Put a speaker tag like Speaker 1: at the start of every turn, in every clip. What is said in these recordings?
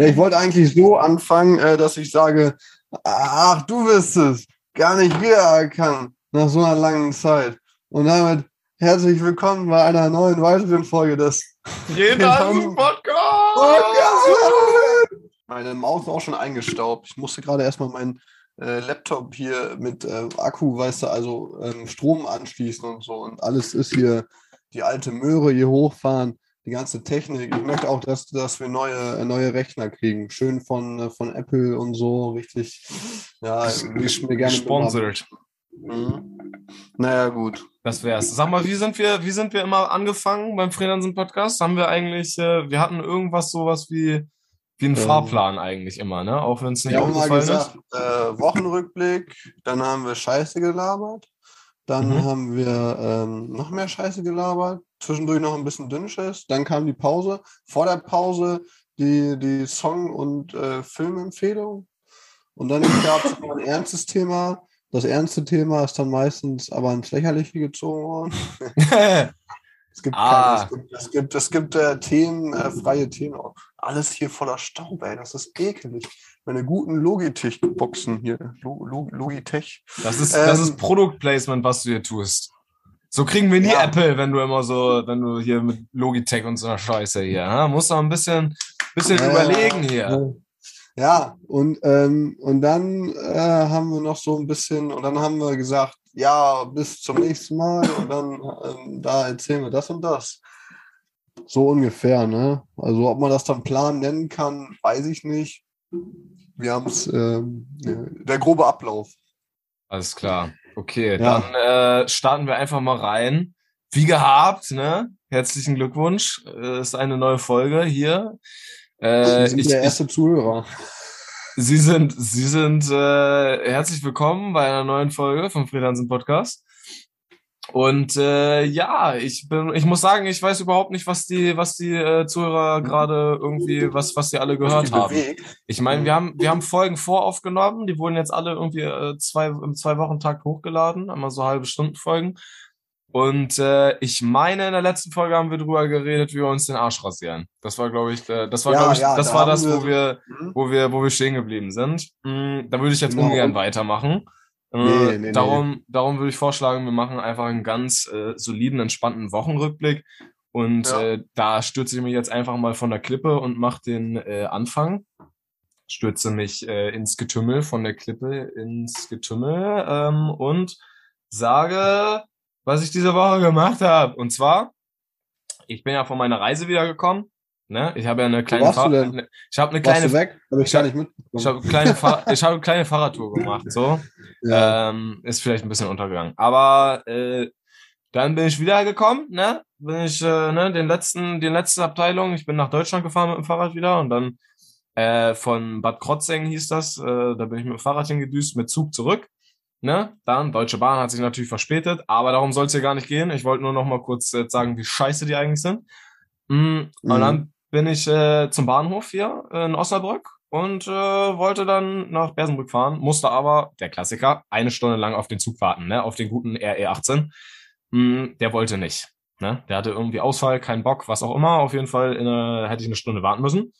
Speaker 1: Ja, ich wollte eigentlich so anfangen, äh, dass ich sage, ach, du bist es, gar nicht wiedererkannt nach so einer langen Zeit. Und damit herzlich willkommen bei einer neuen weiteren Folge des
Speaker 2: Redern Podcast.
Speaker 1: Podcast. Meine Maus ist auch schon eingestaubt. Ich musste gerade erstmal meinen äh, Laptop hier mit äh, Akku, weißt du, also ähm, Strom anschließen und so. Und alles ist hier, die alte Möhre hier hochfahren, die ganze Technik. Ich möchte auch, dass, dass wir neue, neue Rechner kriegen. Schön von, von Apple und so, richtig. Ja, ich mir gerne
Speaker 2: Gesponsert.
Speaker 1: Mhm. Naja, gut.
Speaker 2: Das wär's. Sag mal, wie sind wir, wie sind wir immer angefangen beim Freelancer Podcast? Haben wir eigentlich, äh, wir hatten irgendwas sowas wie, wie einen
Speaker 1: Ähm.
Speaker 2: Fahrplan eigentlich immer, ne? Auch wenn es nicht
Speaker 1: mal
Speaker 2: aufgefallen
Speaker 1: gesagt, äh, Wochenrückblick, dann haben wir Scheiße gelabert, dann
Speaker 2: Mhm.
Speaker 1: haben wir ähm, noch mehr Scheiße gelabert, zwischendurch noch ein bisschen Dünnschiss, dann kam die Pause, vor der Pause die, die Song- und äh, Filmempfehlung und dann gab es noch ein ernstes Thema. Das ernste Thema ist dann meistens aber ins Lächerliche gezogen worden. Es gibt,
Speaker 2: Ah.
Speaker 1: keine, es gibt, es gibt, es gibt äh, Themen, äh, freie Themen. Alles hier voller Staub, ey. Das ist ekelig. Meine guten Logitech-Boxen hier. Lo, Lo, Logitech.
Speaker 2: das ist, das
Speaker 1: Ähm.
Speaker 2: ist Produktplacement, was du hier tust. So kriegen wir nie
Speaker 1: Ja.
Speaker 2: Apple, wenn du immer so, wenn du hier mit Logitech und so einer Scheiße hier, ne? Musst du ein bisschen, bisschen
Speaker 1: Ja,
Speaker 2: überlegen hier.
Speaker 1: Ja, und, ähm, und dann äh, haben wir noch so ein bisschen, und dann haben wir gesagt, ja, bis zum nächsten Mal und dann ähm, da erzählen wir das und das. So ungefähr, ne? Also ob man das dann Plan nennen kann, weiß ich nicht. Wir haben es, ähm, der grobe Ablauf.
Speaker 2: Alles klar. Okay,
Speaker 1: Ja.
Speaker 2: dann äh, starten wir einfach mal rein. Wie gehabt, ne? Herzlichen Glückwunsch. Äh, ist eine neue Folge hier. Äh,
Speaker 1: Sie sind
Speaker 2: ich,
Speaker 1: der
Speaker 2: ich,
Speaker 1: erste Zuhörer.
Speaker 2: Sie sind, Sie sind äh, herzlich willkommen bei einer neuen Folge vom Freelancer Podcast. Und äh, ja, ich bin, ich muss sagen, ich weiß überhaupt nicht, was die, was die äh, Zuhörer gerade irgendwie, was, was die alle gehört haben. Ich meine, wir haben, wir haben Folgen voraufgenommen, die wurden jetzt alle irgendwie äh, zwei, im zwei Wochen Takt hochgeladen, einmal so halbe Stunden Folgen. Und äh, ich meine, in der letzten Folge haben wir drüber geredet, wie wir uns den Arsch rasieren. Das war, glaube ich, äh, das war,
Speaker 1: Ja,
Speaker 2: glaube ich,
Speaker 1: ja,
Speaker 2: das
Speaker 1: da
Speaker 2: war das, wo
Speaker 1: wir- Mhm.
Speaker 2: wo wir, wo wir stehen geblieben sind. Mm, da würde ich jetzt
Speaker 1: Genau.
Speaker 2: ungern weitermachen. Äh,
Speaker 1: Nee, nee,
Speaker 2: darum, darum würde ich vorschlagen, wir machen einfach einen ganz äh, soliden, entspannten Wochenrückblick. Und
Speaker 1: Ja.
Speaker 2: äh, da stürze ich mich jetzt einfach mal von der Klippe und mache den äh, Anfang. Stürze mich äh, ins Getümmel, von der Klippe ins Getümmel ähm, und sage, was ich diese Woche gemacht habe. Und zwar, ich bin ja von meiner Reise wiedergekommen. Ne? Ich habe ja eine kleine
Speaker 1: warst du
Speaker 2: Fahr-
Speaker 1: denn?
Speaker 2: ne- Ich habe eine kleine
Speaker 1: weg? Habe ich
Speaker 2: Ich
Speaker 1: gar
Speaker 2: hab- ich habe eine kleine, Fahr ich habe eine kleine Fahrradtour gemacht, so.
Speaker 1: ja.
Speaker 2: Ähm, ist vielleicht ein bisschen untergegangen. Aber äh, dann bin ich wiedergekommen, ne? Bin ich, äh, ne, den letzten, die letzte Abteilung, ich bin nach Deutschland gefahren mit dem Fahrrad wieder und dann äh, von Bad Krotzing hieß das, äh, da bin ich mit dem Fahrrad hingedüst, mit Zug zurück. Ne? Dann, Deutsche Bahn hat sich natürlich verspätet, aber darum soll es hier gar nicht gehen. Ich wollte nur noch mal kurz äh, sagen, wie scheiße die eigentlich sind. Mm, Und
Speaker 1: Mhm.
Speaker 2: dann bin ich äh, zum Bahnhof hier in Osnabrück und äh, wollte dann nach Bersenbrück fahren, musste aber, der Klassiker, eine Stunde lang auf den Zug warten, ne? auf den guten RE18. Hm, der wollte nicht. Ne? Der hatte irgendwie Ausfall, keinen Bock, was auch immer. Auf jeden Fall in, äh, hätte ich eine Stunde warten müssen.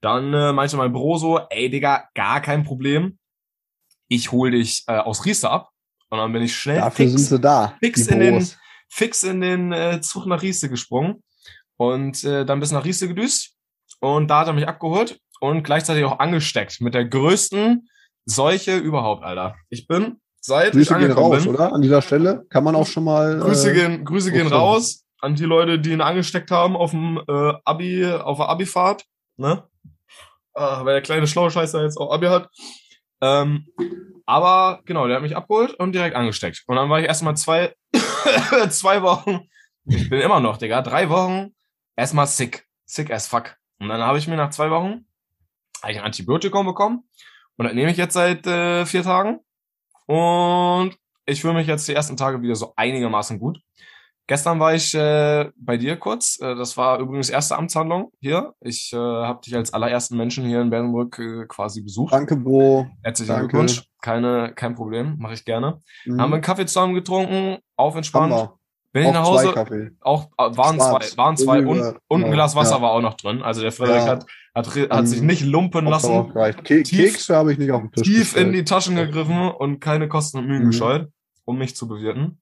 Speaker 2: Dann äh, meinte mein Büro so, ey Digga, gar kein Problem. Ich hol dich äh, aus Rieste ab. Und dann bin ich schnell
Speaker 1: Dafür sind
Speaker 2: fix,
Speaker 1: sie da.
Speaker 2: fix in den, fix in den äh, Zug nach Rieste gesprungen und äh, dann bis nach Rieste gedüst. Und da hat er mich abgeholt und gleichzeitig auch angesteckt mit der größten Seuche überhaupt, Alter. Ich bin seit ich
Speaker 1: Grüße gehen
Speaker 2: angekommen
Speaker 1: raus,
Speaker 2: bin.
Speaker 1: oder? An dieser Stelle kann man auch schon mal.
Speaker 2: Grüße
Speaker 1: äh,
Speaker 2: gehen, Grüße gehen raus an die Leute, die ihn angesteckt haben auf dem äh, Abi, auf der Abifahrt, ne? Äh, weil der kleine schlaue Scheißer jetzt auch Abi hat. Ähm, aber genau, der hat mich abgeholt und direkt angesteckt. Und dann war ich erstmal zwei, zwei Wochen, ich bin immer noch, Digga, drei Wochen erstmal sick. Sick as fuck. Und dann habe ich mir nach zwei Wochen ein Antibiotikum bekommen. Und das nehme ich jetzt seit äh, vier Tagen. Und ich fühle mich jetzt die ersten Tage wieder so einigermaßen gut. Gestern war ich äh, bei dir kurz. Äh, das war übrigens erste Amtshandlung hier. Ich äh, habe dich als allerersten Menschen hier in Bernburg äh, quasi besucht.
Speaker 1: Danke, Bro.
Speaker 2: Herzlichen
Speaker 1: danke.
Speaker 2: Glückwunsch. Keine, kein Problem, mache ich gerne.
Speaker 1: Mhm.
Speaker 2: Haben wir einen Kaffee zusammen getrunken, auf entspannt.
Speaker 1: wir.
Speaker 2: Bin ich nach
Speaker 1: zwei
Speaker 2: Hause,
Speaker 1: Kaffee.
Speaker 2: auch äh, waren
Speaker 1: Schwarz.
Speaker 2: zwei, waren zwei und,
Speaker 1: Ja,
Speaker 2: und ein Glas Wasser
Speaker 1: ja.
Speaker 2: war auch noch drin. Also der Frederik
Speaker 1: Ja.
Speaker 2: hat, hat, hat
Speaker 1: Dann
Speaker 2: sich nicht lumpen lassen.
Speaker 1: Ke
Speaker 2: Tief-
Speaker 1: Kekse habe ich nicht auf dem Tisch.
Speaker 2: tief in
Speaker 1: bestellt.
Speaker 2: die Taschen gegriffen und keine Kosten und Mühen
Speaker 1: Mhm.
Speaker 2: gescheut, um mich zu bewirten.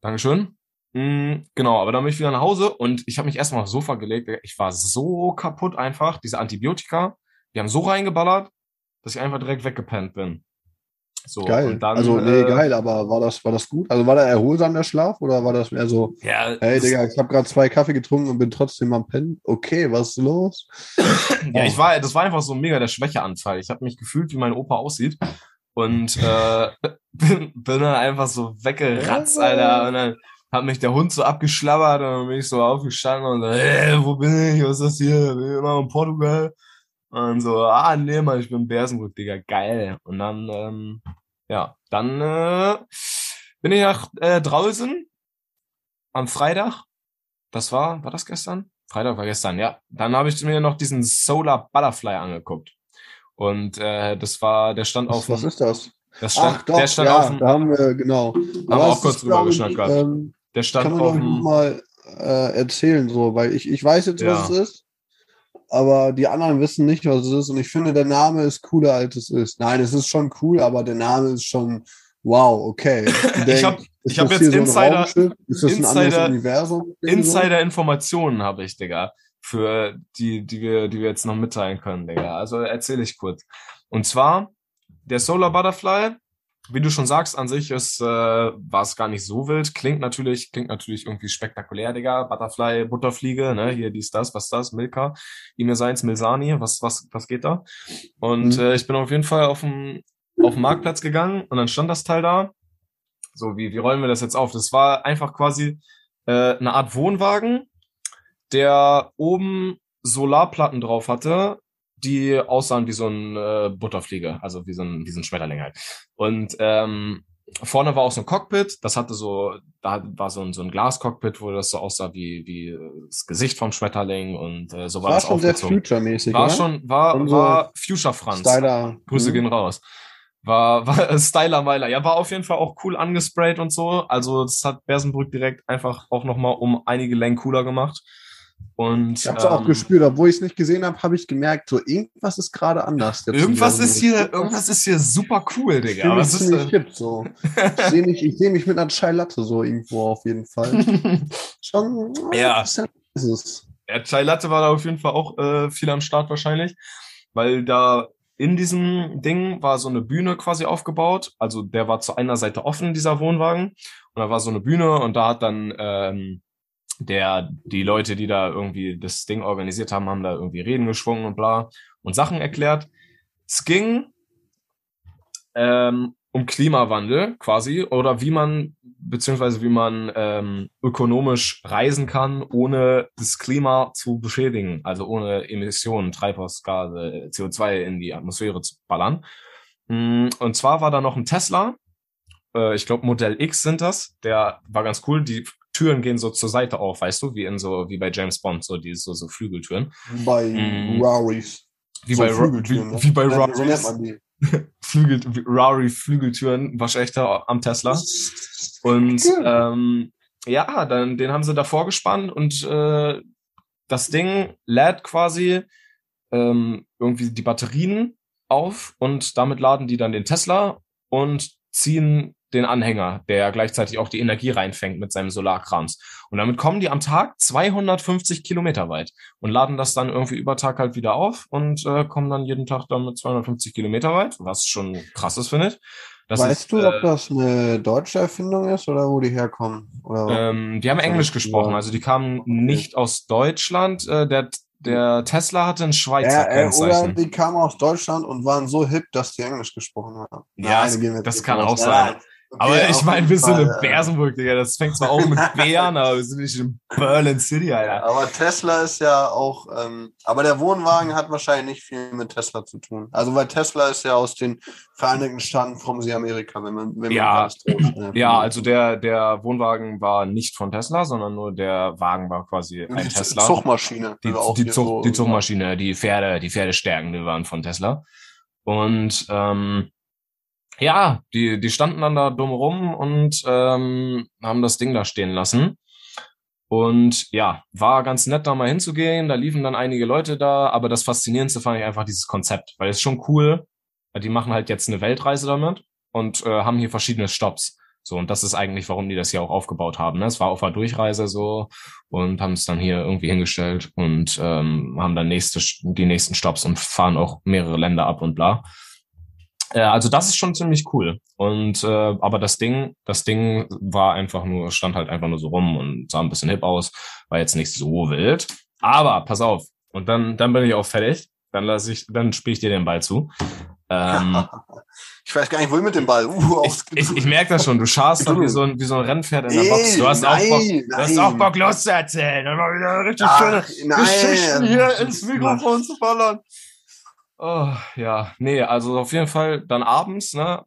Speaker 2: Dankeschön. Mm, genau, aber dann bin ich wieder nach Hause und ich habe mich erstmal aufs Sofa gelegt. Ich war so kaputt einfach. Diese Antibiotika, die haben so reingeballert, dass ich einfach direkt weggepennt bin. So,
Speaker 1: Geil.
Speaker 2: Dann,
Speaker 1: also, nee,
Speaker 2: äh,
Speaker 1: geil, aber war das, war das gut? Also, war da erholsam der Schlaf oder war das mehr so,
Speaker 2: Ja,
Speaker 1: hey, Digga, ich habe gerade zwei Kaffee getrunken und bin trotzdem am Pennen? Okay, was ist los?
Speaker 2: Ja, ich war, das war einfach so mega der Schwächeanfall. Ich habe mich gefühlt, wie mein Opa aussieht. Und äh, bin, bin dann einfach so weggeratzt, Alter. Und dann hat mich der Hund so abgeschlabbert und dann bin ich so aufgestanden und so, äh, wo bin ich? Was ist das hier? Bin ich immer in Portugal? Und so, ah, nee, Mann, ich bin in Bersenbrück, Digga, geil. Und dann, ähm, ja, dann äh, bin ich nach äh, draußen am Freitag. Das war, war das gestern? Freitag war gestern, ja. Dann habe ich mir noch diesen Solar Butterfly angeguckt. Und äh, das war, der stand auf
Speaker 1: Was, was ist das?
Speaker 2: das stand,
Speaker 1: Ach doch,
Speaker 2: der stand
Speaker 1: ja,
Speaker 2: auf
Speaker 1: da haben wir, genau.
Speaker 2: wir
Speaker 1: Aber
Speaker 2: auch
Speaker 1: es
Speaker 2: kurz drüber
Speaker 1: ich,
Speaker 2: geschnackt.
Speaker 1: Ähm,
Speaker 2: der
Speaker 1: kann
Speaker 2: stand
Speaker 1: man
Speaker 2: auf
Speaker 1: doch mal äh, erzählen, so, weil ich, ich weiß jetzt, was
Speaker 2: Ja.
Speaker 1: es ist, aber die anderen wissen nicht, was es ist. Und ich finde, der Name ist cooler, als es ist. Nein, es ist schon cool, aber der Name ist schon wow, okay.
Speaker 2: Ich hab- ich hab jetzt
Speaker 1: hier so
Speaker 2: Insider- Insider-? Insider-Informationen habe ich, Digga, für die, die wir, die wir jetzt noch mitteilen können, Digga. Also erzähle ich kurz. Und zwar, der Solar Butterfly, wie du schon sagst, an sich ist, äh, war es gar nicht so wild. Klingt natürlich, klingt natürlich irgendwie spektakulär, Digga. Butterfly, Butterfliege, ne, hier dies, das, was das, Milka, Emir Seins, Milsani, was, was, was geht da? Und
Speaker 1: Mhm.
Speaker 2: äh, ich bin auf jeden Fall auf dem, auf den Marktplatz gegangen und dann stand das Teil da. So, wie, wie rollen wir das jetzt auf? Das war einfach quasi äh, eine Art Wohnwagen, der oben Solarplatten drauf hatte, die aussahen wie so ein äh, Butterfliege, also wie so ein, wie so ein Schmetterling halt. Und ähm, vorne war auch so ein Cockpit, das hatte so, da war so ein, so ein Glascockpit, wo das so aussah wie, wie äh, das Gesicht vom Schmetterling und äh, so war,
Speaker 1: War
Speaker 2: das
Speaker 1: schon sehr future-mäßig,
Speaker 2: War
Speaker 1: oder?
Speaker 2: schon, war,
Speaker 1: Und so
Speaker 2: war Future Franz.
Speaker 1: Styler.
Speaker 2: Grüße
Speaker 1: Mhm.
Speaker 2: gehen raus. War, war Styler Meiler. Ja, war auf jeden Fall auch cool angesprayt und so. Also, das hat Bersenbrück direkt einfach auch nochmal um einige Längen cooler gemacht. Und
Speaker 1: Ich hab's auch
Speaker 2: ähm,
Speaker 1: gespürt, obwohl ich es nicht gesehen habe, habe ich gemerkt, so irgendwas ist gerade anders.
Speaker 2: Irgendwas ist hier, irgendwas ist hier super cool,
Speaker 1: Ich
Speaker 2: Digga.
Speaker 1: mich
Speaker 2: Was ist denn?
Speaker 1: hip, so. Ich sehe mich, ich seh mich mit einer Chai Latte so irgendwo auf jeden Fall. Schon.
Speaker 2: Ja.
Speaker 1: ist es.
Speaker 2: Ja, Chai Latte war da auf jeden Fall auch äh, viel am Start wahrscheinlich, weil da in diesem Ding war so eine Bühne quasi aufgebaut. Also der war zu einer Seite offen, dieser Wohnwagen. Und da war so eine Bühne und da hat dann ähm, der, die Leute, die da irgendwie das Ding organisiert haben, haben da irgendwie Reden geschwungen und bla und Sachen erklärt. Es ging ähm, um Klimawandel quasi oder wie man beziehungsweise wie man ähm, ökonomisch reisen kann, ohne das Klima zu beschädigen, also ohne Emissionen, Treibhausgase, CO2 in die Atmosphäre zu ballern. Mm, Und zwar war da noch ein Tesla, äh, ich glaube Modell X sind das, der war ganz cool, die Türen gehen so zur Seite auf, weißt du, wie in so, wie bei James Bond, so die so, so Flügeltüren.
Speaker 1: Bei
Speaker 2: Mhm.
Speaker 1: Raris.
Speaker 2: Wie
Speaker 1: So
Speaker 2: bei,
Speaker 1: Flügeltüren,
Speaker 2: wie,
Speaker 1: ne?
Speaker 2: wie bei
Speaker 1: So nennt
Speaker 2: Rarys
Speaker 1: man die.
Speaker 2: Flügel, Rari Flügeltüren, waschechter am Tesla. Und
Speaker 1: Ja.
Speaker 2: ähm, ja, dann den haben sie davor gespannt und äh, das Ding lädt quasi ähm, irgendwie die Batterien auf und damit laden die dann den Tesla und ziehen den Anhänger, der gleichzeitig auch die Energie reinfängt mit seinem Solarkrams. Und damit kommen die am Tag 250 Kilometer weit und laden das dann irgendwie über Tag halt wieder auf und äh, kommen dann jeden Tag damit 250 Kilometer weit, was schon krass ist, finde ich. Das
Speaker 1: weißt
Speaker 2: ist,
Speaker 1: du,
Speaker 2: äh,
Speaker 1: ob das eine deutsche Erfindung ist oder wo die herkommen?
Speaker 2: Ähm, die haben
Speaker 1: Das hab
Speaker 2: Englisch gesprochen, also die kamen nicht aus Deutschland. Äh, der, der Tesla hatte ein Schweizer
Speaker 1: ja, äh, oder
Speaker 2: Kennzeichen.
Speaker 1: die kamen aus Deutschland und waren so hip, dass die Englisch gesprochen haben.
Speaker 2: Ja,
Speaker 1: jetzt
Speaker 2: das
Speaker 1: nicht
Speaker 2: kann auch sein. Aber ich meine, wir sind in Bersenburg, Digga. Das fängt zwar auch mit B an, aber wir sind nicht in Berlin City, Alter.
Speaker 1: Aber Tesla ist ja auch, ähm, aber der Wohnwagen hat wahrscheinlich nicht viel mit Tesla zu tun. Also weil Tesla ist ja aus den Vereinigten Staaten from the Amerika, wenn man, wenn
Speaker 2: Ja.
Speaker 1: man ne?
Speaker 2: Ja, also der, der Wohnwagen war nicht von Tesla, sondern nur der Wagen war quasi ein
Speaker 1: die
Speaker 2: Tesla.
Speaker 1: Zuchtmaschine.
Speaker 2: Die, die, Zug,
Speaker 1: so-
Speaker 2: die Zugmaschine, die Pferde, die Pferdestärken, die waren von Tesla. Und ähm, ja, die, die standen dann da dumm rum und ähm, haben das Ding da stehen lassen. Und ja, war ganz nett, da mal hinzugehen. Da liefen dann einige Leute da, aber das Faszinierendste fand ich einfach dieses Konzept, weil es schon cool. Die machen halt jetzt eine Weltreise damit und äh, haben hier verschiedene Stops. So, und das ist eigentlich, warum die das hier auch aufgebaut haben. Ne? Es war auf der Durchreise so und haben es dann hier irgendwie hingestellt und ähm, haben dann nächste, die nächsten Stops und fahren auch mehrere Länder ab und bla. Äh, also das ist schon ziemlich cool. Und äh, aber das Ding, das Ding war einfach nur, stand halt einfach nur so rum und sah ein bisschen hip aus, war jetzt nicht so wild. Aber pass auf, und dann, dann bin ich auch fertig. Dann lasse ich, dann spiele ich dir den Ball zu. Ähm,
Speaker 1: ich weiß gar nicht, wohin mit dem Ball. Uh,
Speaker 2: ich, ich, ich merke das schon. Du schaust da wie so ein, wie so ein Rennpferd in der Box. Du hast, nein, auch Bock, du hast auch Bock loszuerzählen. Und mal wieder richtig Ach, schöne nein. Geschichten hier ins Mikrofon zu ballern. Oh, ja, nee, also auf jeden Fall dann abends, ne?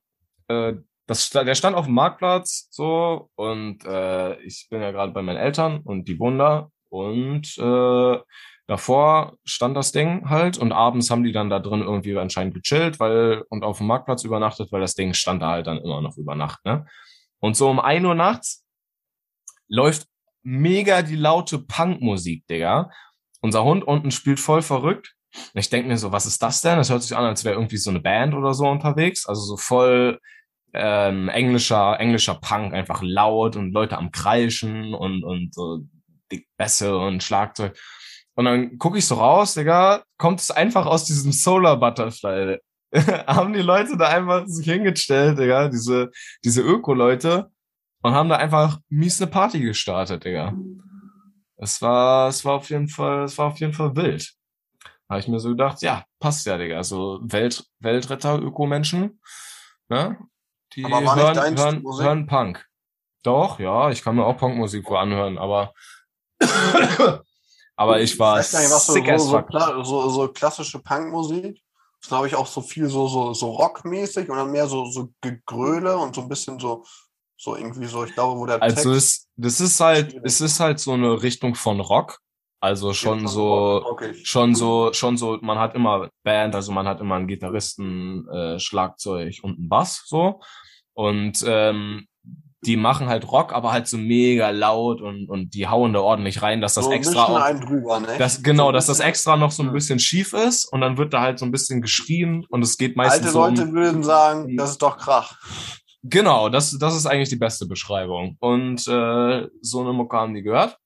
Speaker 2: Äh, das, der stand auf dem Marktplatz so und äh, ich bin ja gerade bei meinen Eltern und die wohnen da und äh, davor stand das Ding halt und abends haben die dann da drin irgendwie anscheinend gechillt, weil und auf dem Marktplatz übernachtet, weil das Ding stand da halt dann immer noch über Nacht, ne? Und so um ein Uhr nachts läuft mega die laute Punkmusik, Digga. Unser Hund unten spielt voll verrückt und ich denke mir so, was ist das denn? Das hört sich an, als wäre irgendwie so eine Band oder so unterwegs. Also so voll ähm, englischer, englischer Punk, einfach laut und Leute am Kreischen und, und so die Bässe und Schlagzeug. Und dann gucke ich so raus, Digga, kommt es einfach aus diesem Solar Butterfly. haben die Leute da einfach sich hingestellt, Digga, diese, diese Öko-Leute, und haben da einfach mies eine Party gestartet, Digga. Es war, es war auf jeden Fall, es war auf jeden Fall wild habe ich mir so gedacht, ja, passt ja, Digga. Also Welt, Weltretter, Ökomenschen, ne? Die hören, hören, hören Punk. Doch, ja, ich kann mir auch Punkmusik vor anhören, aber aber ich war ich weiß nicht, was
Speaker 1: sick so, so, so, so, klassische Punkmusik. Das glaube ich auch so viel so so so rockmäßig und dann mehr so so Gegröle und so ein bisschen so so irgendwie so, ich glaube, wo der
Speaker 2: Also Text es, das ist halt, es ist halt so eine Richtung von Rock, also schon so, okay. schon so, schon so, man hat immer Band, also man hat immer einen Gitarristen, äh, Schlagzeug und einen Bass, so. Und ähm, die machen halt Rock, aber halt so mega laut und, und die hauen da ordentlich rein, dass das so extra auch, drüber, ne? das, genau, so dass das extra noch so ein bisschen schief ist und dann wird da halt so ein bisschen geschrien und es geht meistens
Speaker 1: Alte Leute um, würden sagen, das ist doch Krach.
Speaker 2: Genau, das, das ist eigentlich die beste Beschreibung. Und äh, so eine Mucke haben die gehört.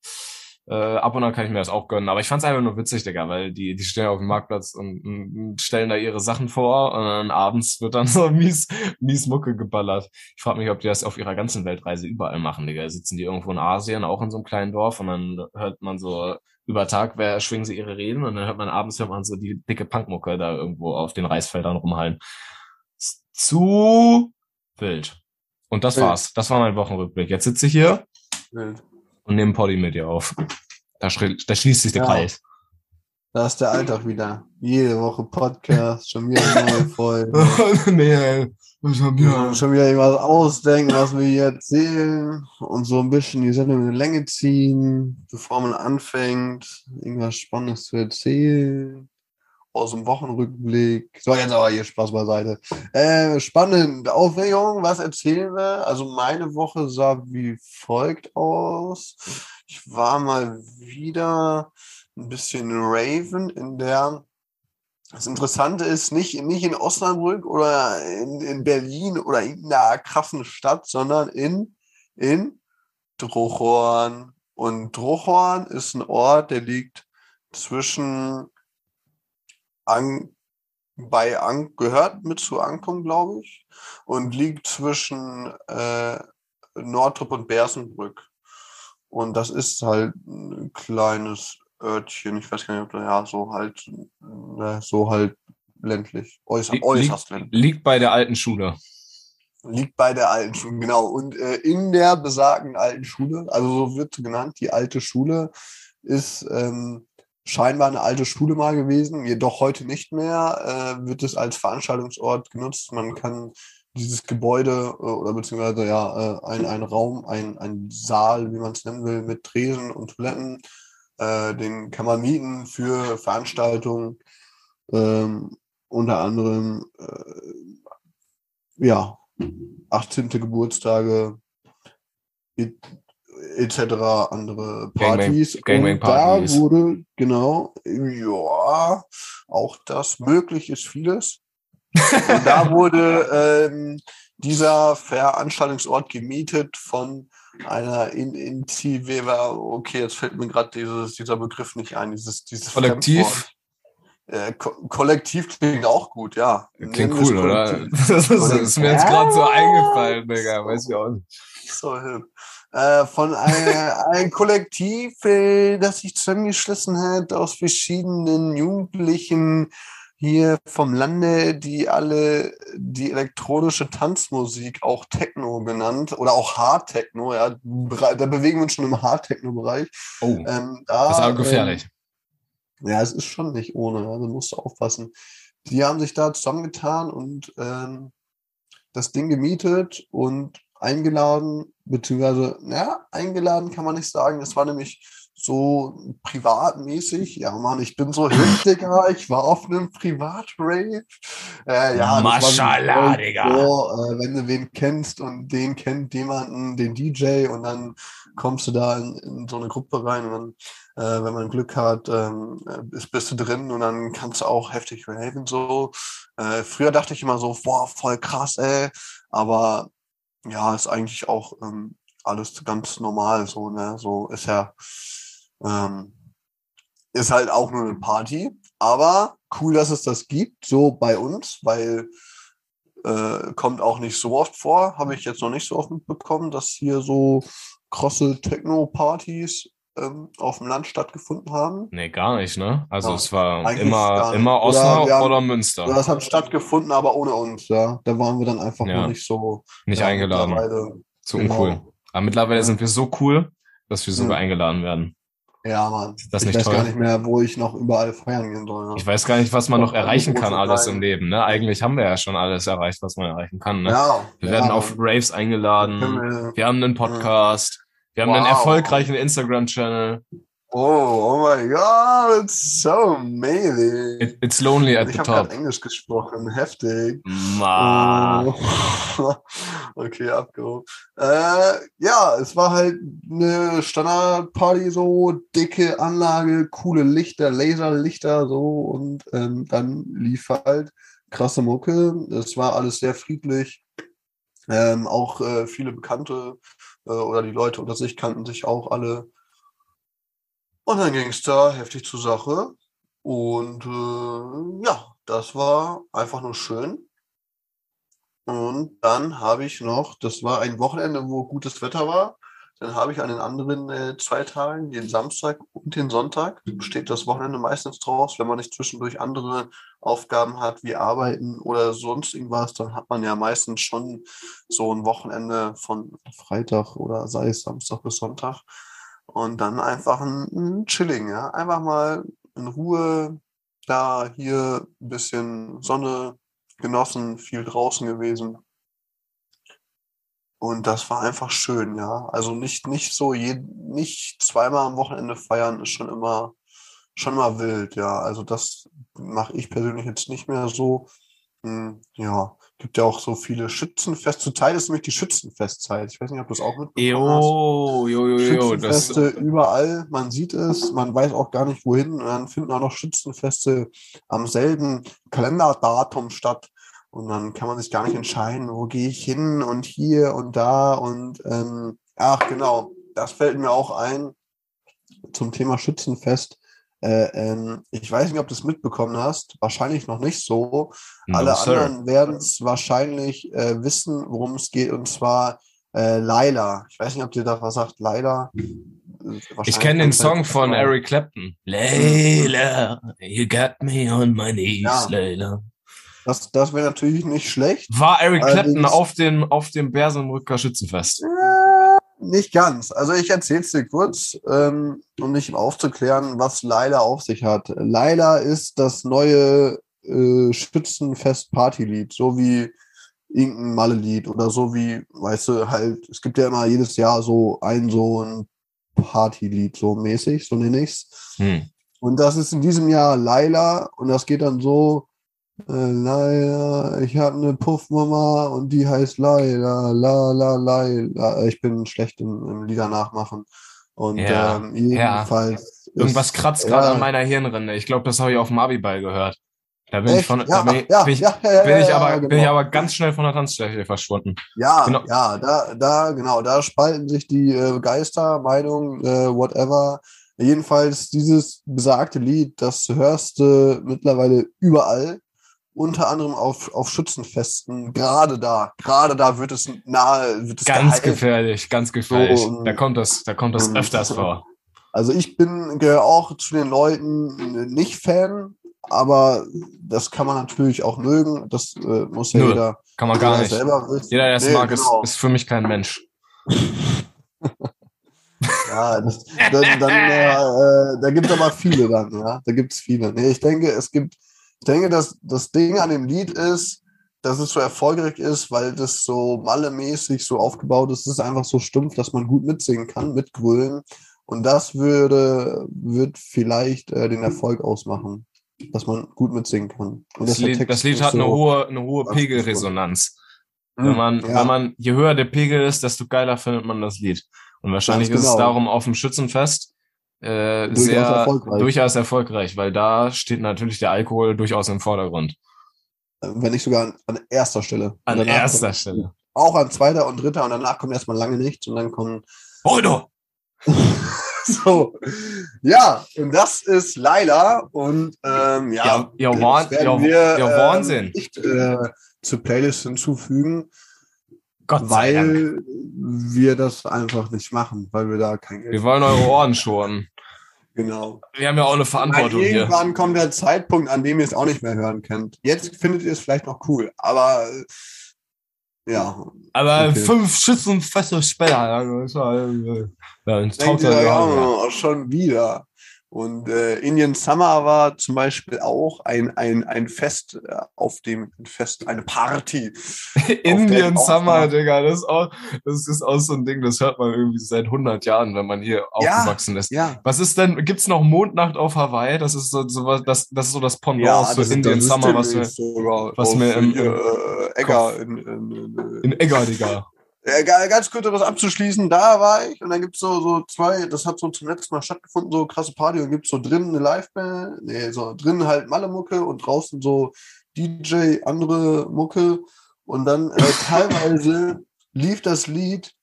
Speaker 2: Äh, ab und an kann ich mir das auch gönnen. Aber ich fand es einfach nur witzig, Digga, weil die, die stehen auf dem Marktplatz und, und stellen da ihre Sachen vor und dann abends wird dann so mies, mies Mucke geballert. Ich frage mich, ob die das auf ihrer ganzen Weltreise überall machen, Digga. Sitzen die irgendwo in Asien, auch in so einem kleinen Dorf und dann hört man so über Tag wer schwingen sie ihre Reden und dann hört man abends hört man so die dicke Punkmucke da irgendwo auf den Reisfeldern rumhallen. Zu wild. Und das war's. Das war mein Wochenrückblick. Jetzt sitze ich hier. Wild und nehme Poddy mit dir auf. Da, da schließt sich der ja. Kreis.
Speaker 1: Da ist der Alltag wieder. Jede Woche Podcast, schon wieder eine neue Folge. nee, schon wieder. schon wieder irgendwas ausdenken, was wir hier erzählen und so ein bisschen die Sendung in die Länge ziehen, bevor man anfängt, irgendwas Spannendes zu erzählen aus dem Wochenrückblick. So, jetzt aber hier Spaß beiseite. Äh, spannend. Aufregung, was erzählen wir? Also meine Woche sah wie folgt aus. Ich war mal wieder ein bisschen Raven in der das Interessante ist nicht, nicht in Osnabrück oder in, in Berlin oder in einer krassen Stadt, sondern in, in Drochhorn. Und Drochhorn ist ein Ort, der liegt zwischen an, bei An gehört mit zu Ankung, glaube ich, und liegt zwischen äh, Nordtrup und Bersenbrück. Und das ist halt ein kleines Örtchen, ich weiß gar nicht, ob da ja so halt, ne, so halt ländlich, äußer, liegt,
Speaker 2: äußerst ländlich. Liegt bei der alten Schule.
Speaker 1: Liegt bei der alten Schule, genau. Und äh, in der besagten alten Schule, also so wird genannt, die alte Schule ist ähm, scheinbar eine alte Schule mal gewesen, jedoch heute nicht mehr, äh, wird es als Veranstaltungsort genutzt. Man kann dieses Gebäude äh, oder beziehungsweise ja äh, ein, ein Raum, ein, ein Saal, wie man es nennen will, mit Tresen und Toiletten, äh, den kann man mieten für Veranstaltungen, ähm, unter anderem äh, ja, 18. Geburtstage etc. andere Partys.
Speaker 2: Gangbang-
Speaker 1: Und
Speaker 2: Gangbang-Partys.
Speaker 1: da wurde, genau, ja, auch das möglich ist vieles. Und da wurde ähm, dieser Veranstaltungsort gemietet von einer in, in okay, jetzt fällt mir gerade dieser Begriff nicht ein, dieses, dieses
Speaker 2: Kollektiv?
Speaker 1: Fremdwort. Äh, Ko Kollektiv klingt auch gut, ja.
Speaker 2: Klingt
Speaker 1: es
Speaker 2: cool, oder? Das ist, das ist mir jetzt gerade so eingefallen, Digga. Weiß ich auch nicht.
Speaker 1: So hip. Äh, von ein, ein Kollektiv, äh, das sich zusammengeschlossen hat aus verschiedenen Jugendlichen hier vom Lande, die alle die elektronische Tanzmusik, auch Techno genannt, oder auch Hard Techno, ja, da bewegen wir uns schon im Hard Techno-Bereich.
Speaker 2: Oh,
Speaker 1: Ähm, da,
Speaker 2: das ist aber gefährlich.
Speaker 1: Ähm, ja, es ist schon nicht ohne, also musst du aufpassen. Die haben sich da zusammengetan und ähm, das Ding gemietet und eingeladen, beziehungsweise, ja, eingeladen kann man nicht sagen. Es war nämlich so privatmäßig. Ja, Mann, ich bin so hip, Digga. Ich war auf einem Privatrave. Äh, ja,
Speaker 2: Maschallah, Digga.
Speaker 1: So, äh, wenn du wen kennst und den kennt jemanden, den DJ, und dann kommst du da in, in so eine Gruppe rein und dann, äh, wenn man Glück hat, ähm, äh, bist, bist du drin und dann kannst du auch heftig raven so. Äh, früher dachte ich immer so, boah, voll krass, ey. Aber ja, ist eigentlich auch ähm, alles ganz normal so, ne? So ist ja, ähm, ist halt auch nur eine Party. Aber cool, dass es das gibt, so bei uns, weil äh, kommt auch nicht so oft vor. Habe ich jetzt noch nicht so oft mitbekommen, dass hier so krosse Techno-Partys ähm, auf dem Land stattgefunden haben.
Speaker 2: Nee, gar nicht, ne? Also
Speaker 1: Ja,
Speaker 2: es war immer, immer
Speaker 1: Oder
Speaker 2: Osnabrück
Speaker 1: wir haben-
Speaker 2: oder Münster.
Speaker 1: Das hat stattgefunden, aber ohne uns, ja. Da waren wir dann einfach
Speaker 2: Ja.
Speaker 1: nicht so
Speaker 2: Nicht
Speaker 1: ja,
Speaker 2: eingeladen. Zu
Speaker 1: genau.
Speaker 2: uncool. Aber mittlerweile sind wir so cool, dass wir sogar eingeladen werden.
Speaker 1: Ja, Mann.
Speaker 2: das
Speaker 1: ich weiß
Speaker 2: toll?
Speaker 1: gar nicht mehr, wo ich noch überall feiern gehen soll. Ne?
Speaker 2: Ich weiß gar nicht, was man noch erreichen kann alles im Leben, ne? Eigentlich haben wir ja schon alles erreicht, was man erreichen kann, ne?
Speaker 1: Ja,
Speaker 2: Wir
Speaker 1: ja,
Speaker 2: werden auf. Raves eingeladen.
Speaker 1: wir-
Speaker 2: Wir haben einen Podcast. Wir haben einen
Speaker 1: Wow.
Speaker 2: erfolgreichen Instagram-Channel.
Speaker 1: Oh, oh my God, it's so amazing.
Speaker 2: It, it's lonely at
Speaker 1: ich
Speaker 2: the
Speaker 1: habe
Speaker 2: top.
Speaker 1: gerade Englisch gesprochen, heftig.
Speaker 2: Ma.
Speaker 1: Oh. okay, abgehoben. Äh, ja, es war halt eine Standardparty, so dicke Anlage, coole Lichter, Laserlichter, so und ähm, dann lief halt krasse Mucke. Es war alles sehr friedlich. Ähm, auch äh, viele Bekannte äh, oder die Leute unter sich kannten sich auch alle. Und dann ging es da heftig zur Sache. Und äh, ja, das war einfach nur schön. Und dann habe ich noch, das war ein Wochenende, wo gutes Wetter war. Dann habe ich an den anderen äh, zwei Tagen, den Samstag und den Sonntag, besteht das Wochenende meistens draus. Wenn man nicht zwischendurch andere Aufgaben hat, wie Arbeiten oder sonst irgendwas, dann hat man ja meistens schon so ein Wochenende von Freitag oder sei es Samstag bis Sonntag. Und dann einfach ein, ein Chilling, ja. Einfach mal in Ruhe da hier ein bisschen Sonne genossen, viel draußen gewesen. Und das war einfach schön, ja. Also nicht, nicht so, je, nicht zweimal am Wochenende feiern ist schon immer, schon immer wild, ja. Also das mache ich persönlich jetzt nicht mehr so. Hm, Ja, gibt ja auch so viele Schützenfest. Zurzeit ist nämlich die Schützenfestzeit. Ich weiß nicht, ob du es auch mitbekommen hast.
Speaker 2: Jo, jo, jo, jo. Das,
Speaker 1: Schützenfeste überall, man sieht es, man weiß auch gar nicht wohin. Und dann finden auch noch Schützenfeste am selben Kalenderdatum statt. Und dann kann man sich gar nicht entscheiden, wo gehe ich hin und hier und da. Und ähm, ach genau, das fällt mir auch ein zum Thema Schützenfest. Äh, ähm, ich weiß nicht, ob du es mitbekommen hast. Wahrscheinlich noch nicht so.
Speaker 2: no,
Speaker 1: Alle
Speaker 2: sir.
Speaker 1: anderen werden es wahrscheinlich äh, wissen, worum es geht, und zwar äh, Laila. Ich weiß nicht, ob dir da was sagt, Laila.
Speaker 2: Ich kenne den Song von Eric Clapton. Layla, you got me on my knees,
Speaker 1: Ja.
Speaker 2: Layla.
Speaker 1: Das, das wäre natürlich nicht schlecht.
Speaker 2: War Eric Clapton
Speaker 1: Allerdings-
Speaker 2: auf dem, auf dem Bersenbrücker Schützenfest?
Speaker 1: Äh, nicht ganz. Also ich erzähle es dir kurz, ähm, um dich aufzuklären, was Laila auf sich hat. Laila ist das neue äh, Schützenfest-Partylied, so wie irgendein Malle-Lied oder so wie, weißt du, halt, es gibt ja immer jedes Jahr so ein so ein Partylied, so mäßig, so nenne ich's.
Speaker 2: Hm.
Speaker 1: Und das ist in diesem Jahr Laila und das geht dann so, Äh, Laila, ich habe eine Puffmama und die heißt Laila, la la Laila. Ich bin schlecht im, im Lieder nachmachen. Und
Speaker 2: Ja,
Speaker 1: ähm, jedenfalls.
Speaker 2: Irgendwas
Speaker 1: ist-
Speaker 2: kratzt gerade
Speaker 1: ja,
Speaker 2: an meiner Hirnrinde. Ich glaube, das habe ich auf dem Abiball gehört. Da bin ich
Speaker 1: Echt?
Speaker 2: von,
Speaker 1: ja,
Speaker 2: da bin ich,
Speaker 1: ja,
Speaker 2: bin ich,
Speaker 1: ja, ja, ja,
Speaker 2: bin ich
Speaker 1: ja,
Speaker 2: aber,
Speaker 1: ja,
Speaker 2: bin ich aber ganz schnell von der Tanzfläche verschwunden.
Speaker 1: Ja,
Speaker 2: Genau.
Speaker 1: ja, da, da, genau, da spalten sich die äh, Geister, Meinungen, äh, whatever. Jedenfalls dieses besagte Lied, das hörst du mittlerweile überall, unter anderem auf, auf Schützenfesten. Gerade da, gerade da wird es nahe, wird es
Speaker 2: Ganz
Speaker 1: gehypt.
Speaker 2: gefährlich, ganz gefährlich.
Speaker 1: So,
Speaker 2: da kommt das, da kommt das öfters vor.
Speaker 1: Also ich bin gehöre auch zu den Leuten nicht Fan, aber das kann man natürlich auch mögen. Das äh, muss ja
Speaker 2: Nö,
Speaker 1: jeder,
Speaker 2: Kann man gar nicht.
Speaker 1: selber wissen.
Speaker 2: Jeder, der es
Speaker 1: Nee,
Speaker 2: mag,
Speaker 1: genau.
Speaker 2: ist, ist für mich kein Mensch.
Speaker 1: Ja, das, dann, dann, äh, äh, da gibt es aber viele dann, ja. Da gibt es viele. Nee, ich denke, es gibt, ich denke, dass das Ding an dem Lied ist, dass es so erfolgreich ist, weil das so malle-mäßig so aufgebaut ist. Es ist einfach so stumpf, dass man gut mitsingen kann, mitgrölen. Und das würde, wird vielleicht äh, den Erfolg ausmachen, dass man gut mitsingen kann. Und
Speaker 2: Das Lied, das Lied hat eine
Speaker 1: so-
Speaker 2: hohe, eine hohe Pegelresonanz.
Speaker 1: Hm,
Speaker 2: Wenn man,
Speaker 1: ja.
Speaker 2: wenn man, je höher der Pegel ist, desto geiler findet man das Lied. Und wahrscheinlich
Speaker 1: Ganz
Speaker 2: ist es
Speaker 1: genau.
Speaker 2: darum auf dem Schützenfest äh,
Speaker 1: Durchaus
Speaker 2: sehr
Speaker 1: erfolgreich.
Speaker 2: durchaus erfolgreich, weil da steht natürlich der Alkohol durchaus im Vordergrund.
Speaker 1: Wenn nicht sogar an, an erster Stelle.
Speaker 2: An erster
Speaker 1: kommt-
Speaker 2: Stelle.
Speaker 1: Auch an zweiter und dritter und danach kommt erstmal lange nichts und dann kommen
Speaker 2: Heute!
Speaker 1: So, ja, und das ist Laila und ähm, ja,
Speaker 2: Ja, ja,
Speaker 1: das
Speaker 2: Wahn-
Speaker 1: werden
Speaker 2: ja,
Speaker 1: wir,
Speaker 2: ja,
Speaker 1: ähm,
Speaker 2: Wahnsinn.
Speaker 1: nicht äh, zur Playlist hinzufügen,
Speaker 2: Gott sei Dank.
Speaker 1: weil wir das einfach nicht machen, weil wir da kein Geld
Speaker 2: Wir wollen eure Ohren schonen.
Speaker 1: Genau.
Speaker 2: Wir haben ja auch eine Verantwortung
Speaker 1: Weil
Speaker 2: hier.
Speaker 1: irgendwann kommt der Zeitpunkt, an dem ihr es auch nicht mehr hören könnt. Jetzt findet ihr es vielleicht noch cool, aber äh, ja,
Speaker 2: Aber
Speaker 1: Okay.
Speaker 2: fünf Schützenfeste später, dann ist er, äh, ja, Taucher
Speaker 1: ja,
Speaker 2: gegangen.
Speaker 1: auch schon wieder. Und äh, Indian Summer war zum Beispiel auch ein, ein, ein Fest, äh, auf dem ein Fest, eine Party.
Speaker 2: Indian Summer. Digga, das ist, auch, das ist auch so ein Ding, das hört man irgendwie seit 100 Jahren, wenn man hier
Speaker 1: Ja.
Speaker 2: aufgewachsen ist.
Speaker 1: Ja,
Speaker 2: Was ist denn, gibt's noch Mondnacht auf Hawaii? Das ist so, so was, das, das ist so das Pendant zu Indian Summer, was wir was wir im-
Speaker 1: äh, Egger in, in, in,
Speaker 2: in Egger, Digga.
Speaker 1: Ganz kurz, um das abzuschließen, da war ich und dann gibt's so, so zwei, das hat so zum letzten Mal stattgefunden, so krasse Party und gibt's so drinnen eine Liveband, nee, so drinnen halt Malle-Mucke und draußen so DJ, andere Mucke und dann äh, teilweise lief das Lied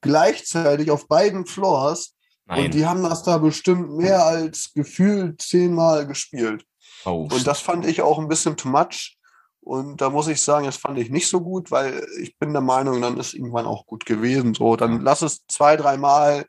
Speaker 1: gleichzeitig auf beiden Floors
Speaker 2: Nein.
Speaker 1: und die haben das da bestimmt mehr als gefühlt zehnmal gespielt.
Speaker 2: oh,
Speaker 1: Und das fand ich auch ein bisschen too much. Und da muss ich sagen, das fand ich nicht so gut, weil ich bin der Meinung, dann ist irgendwann auch gut gewesen. So, dann lass es zwei, dreimal.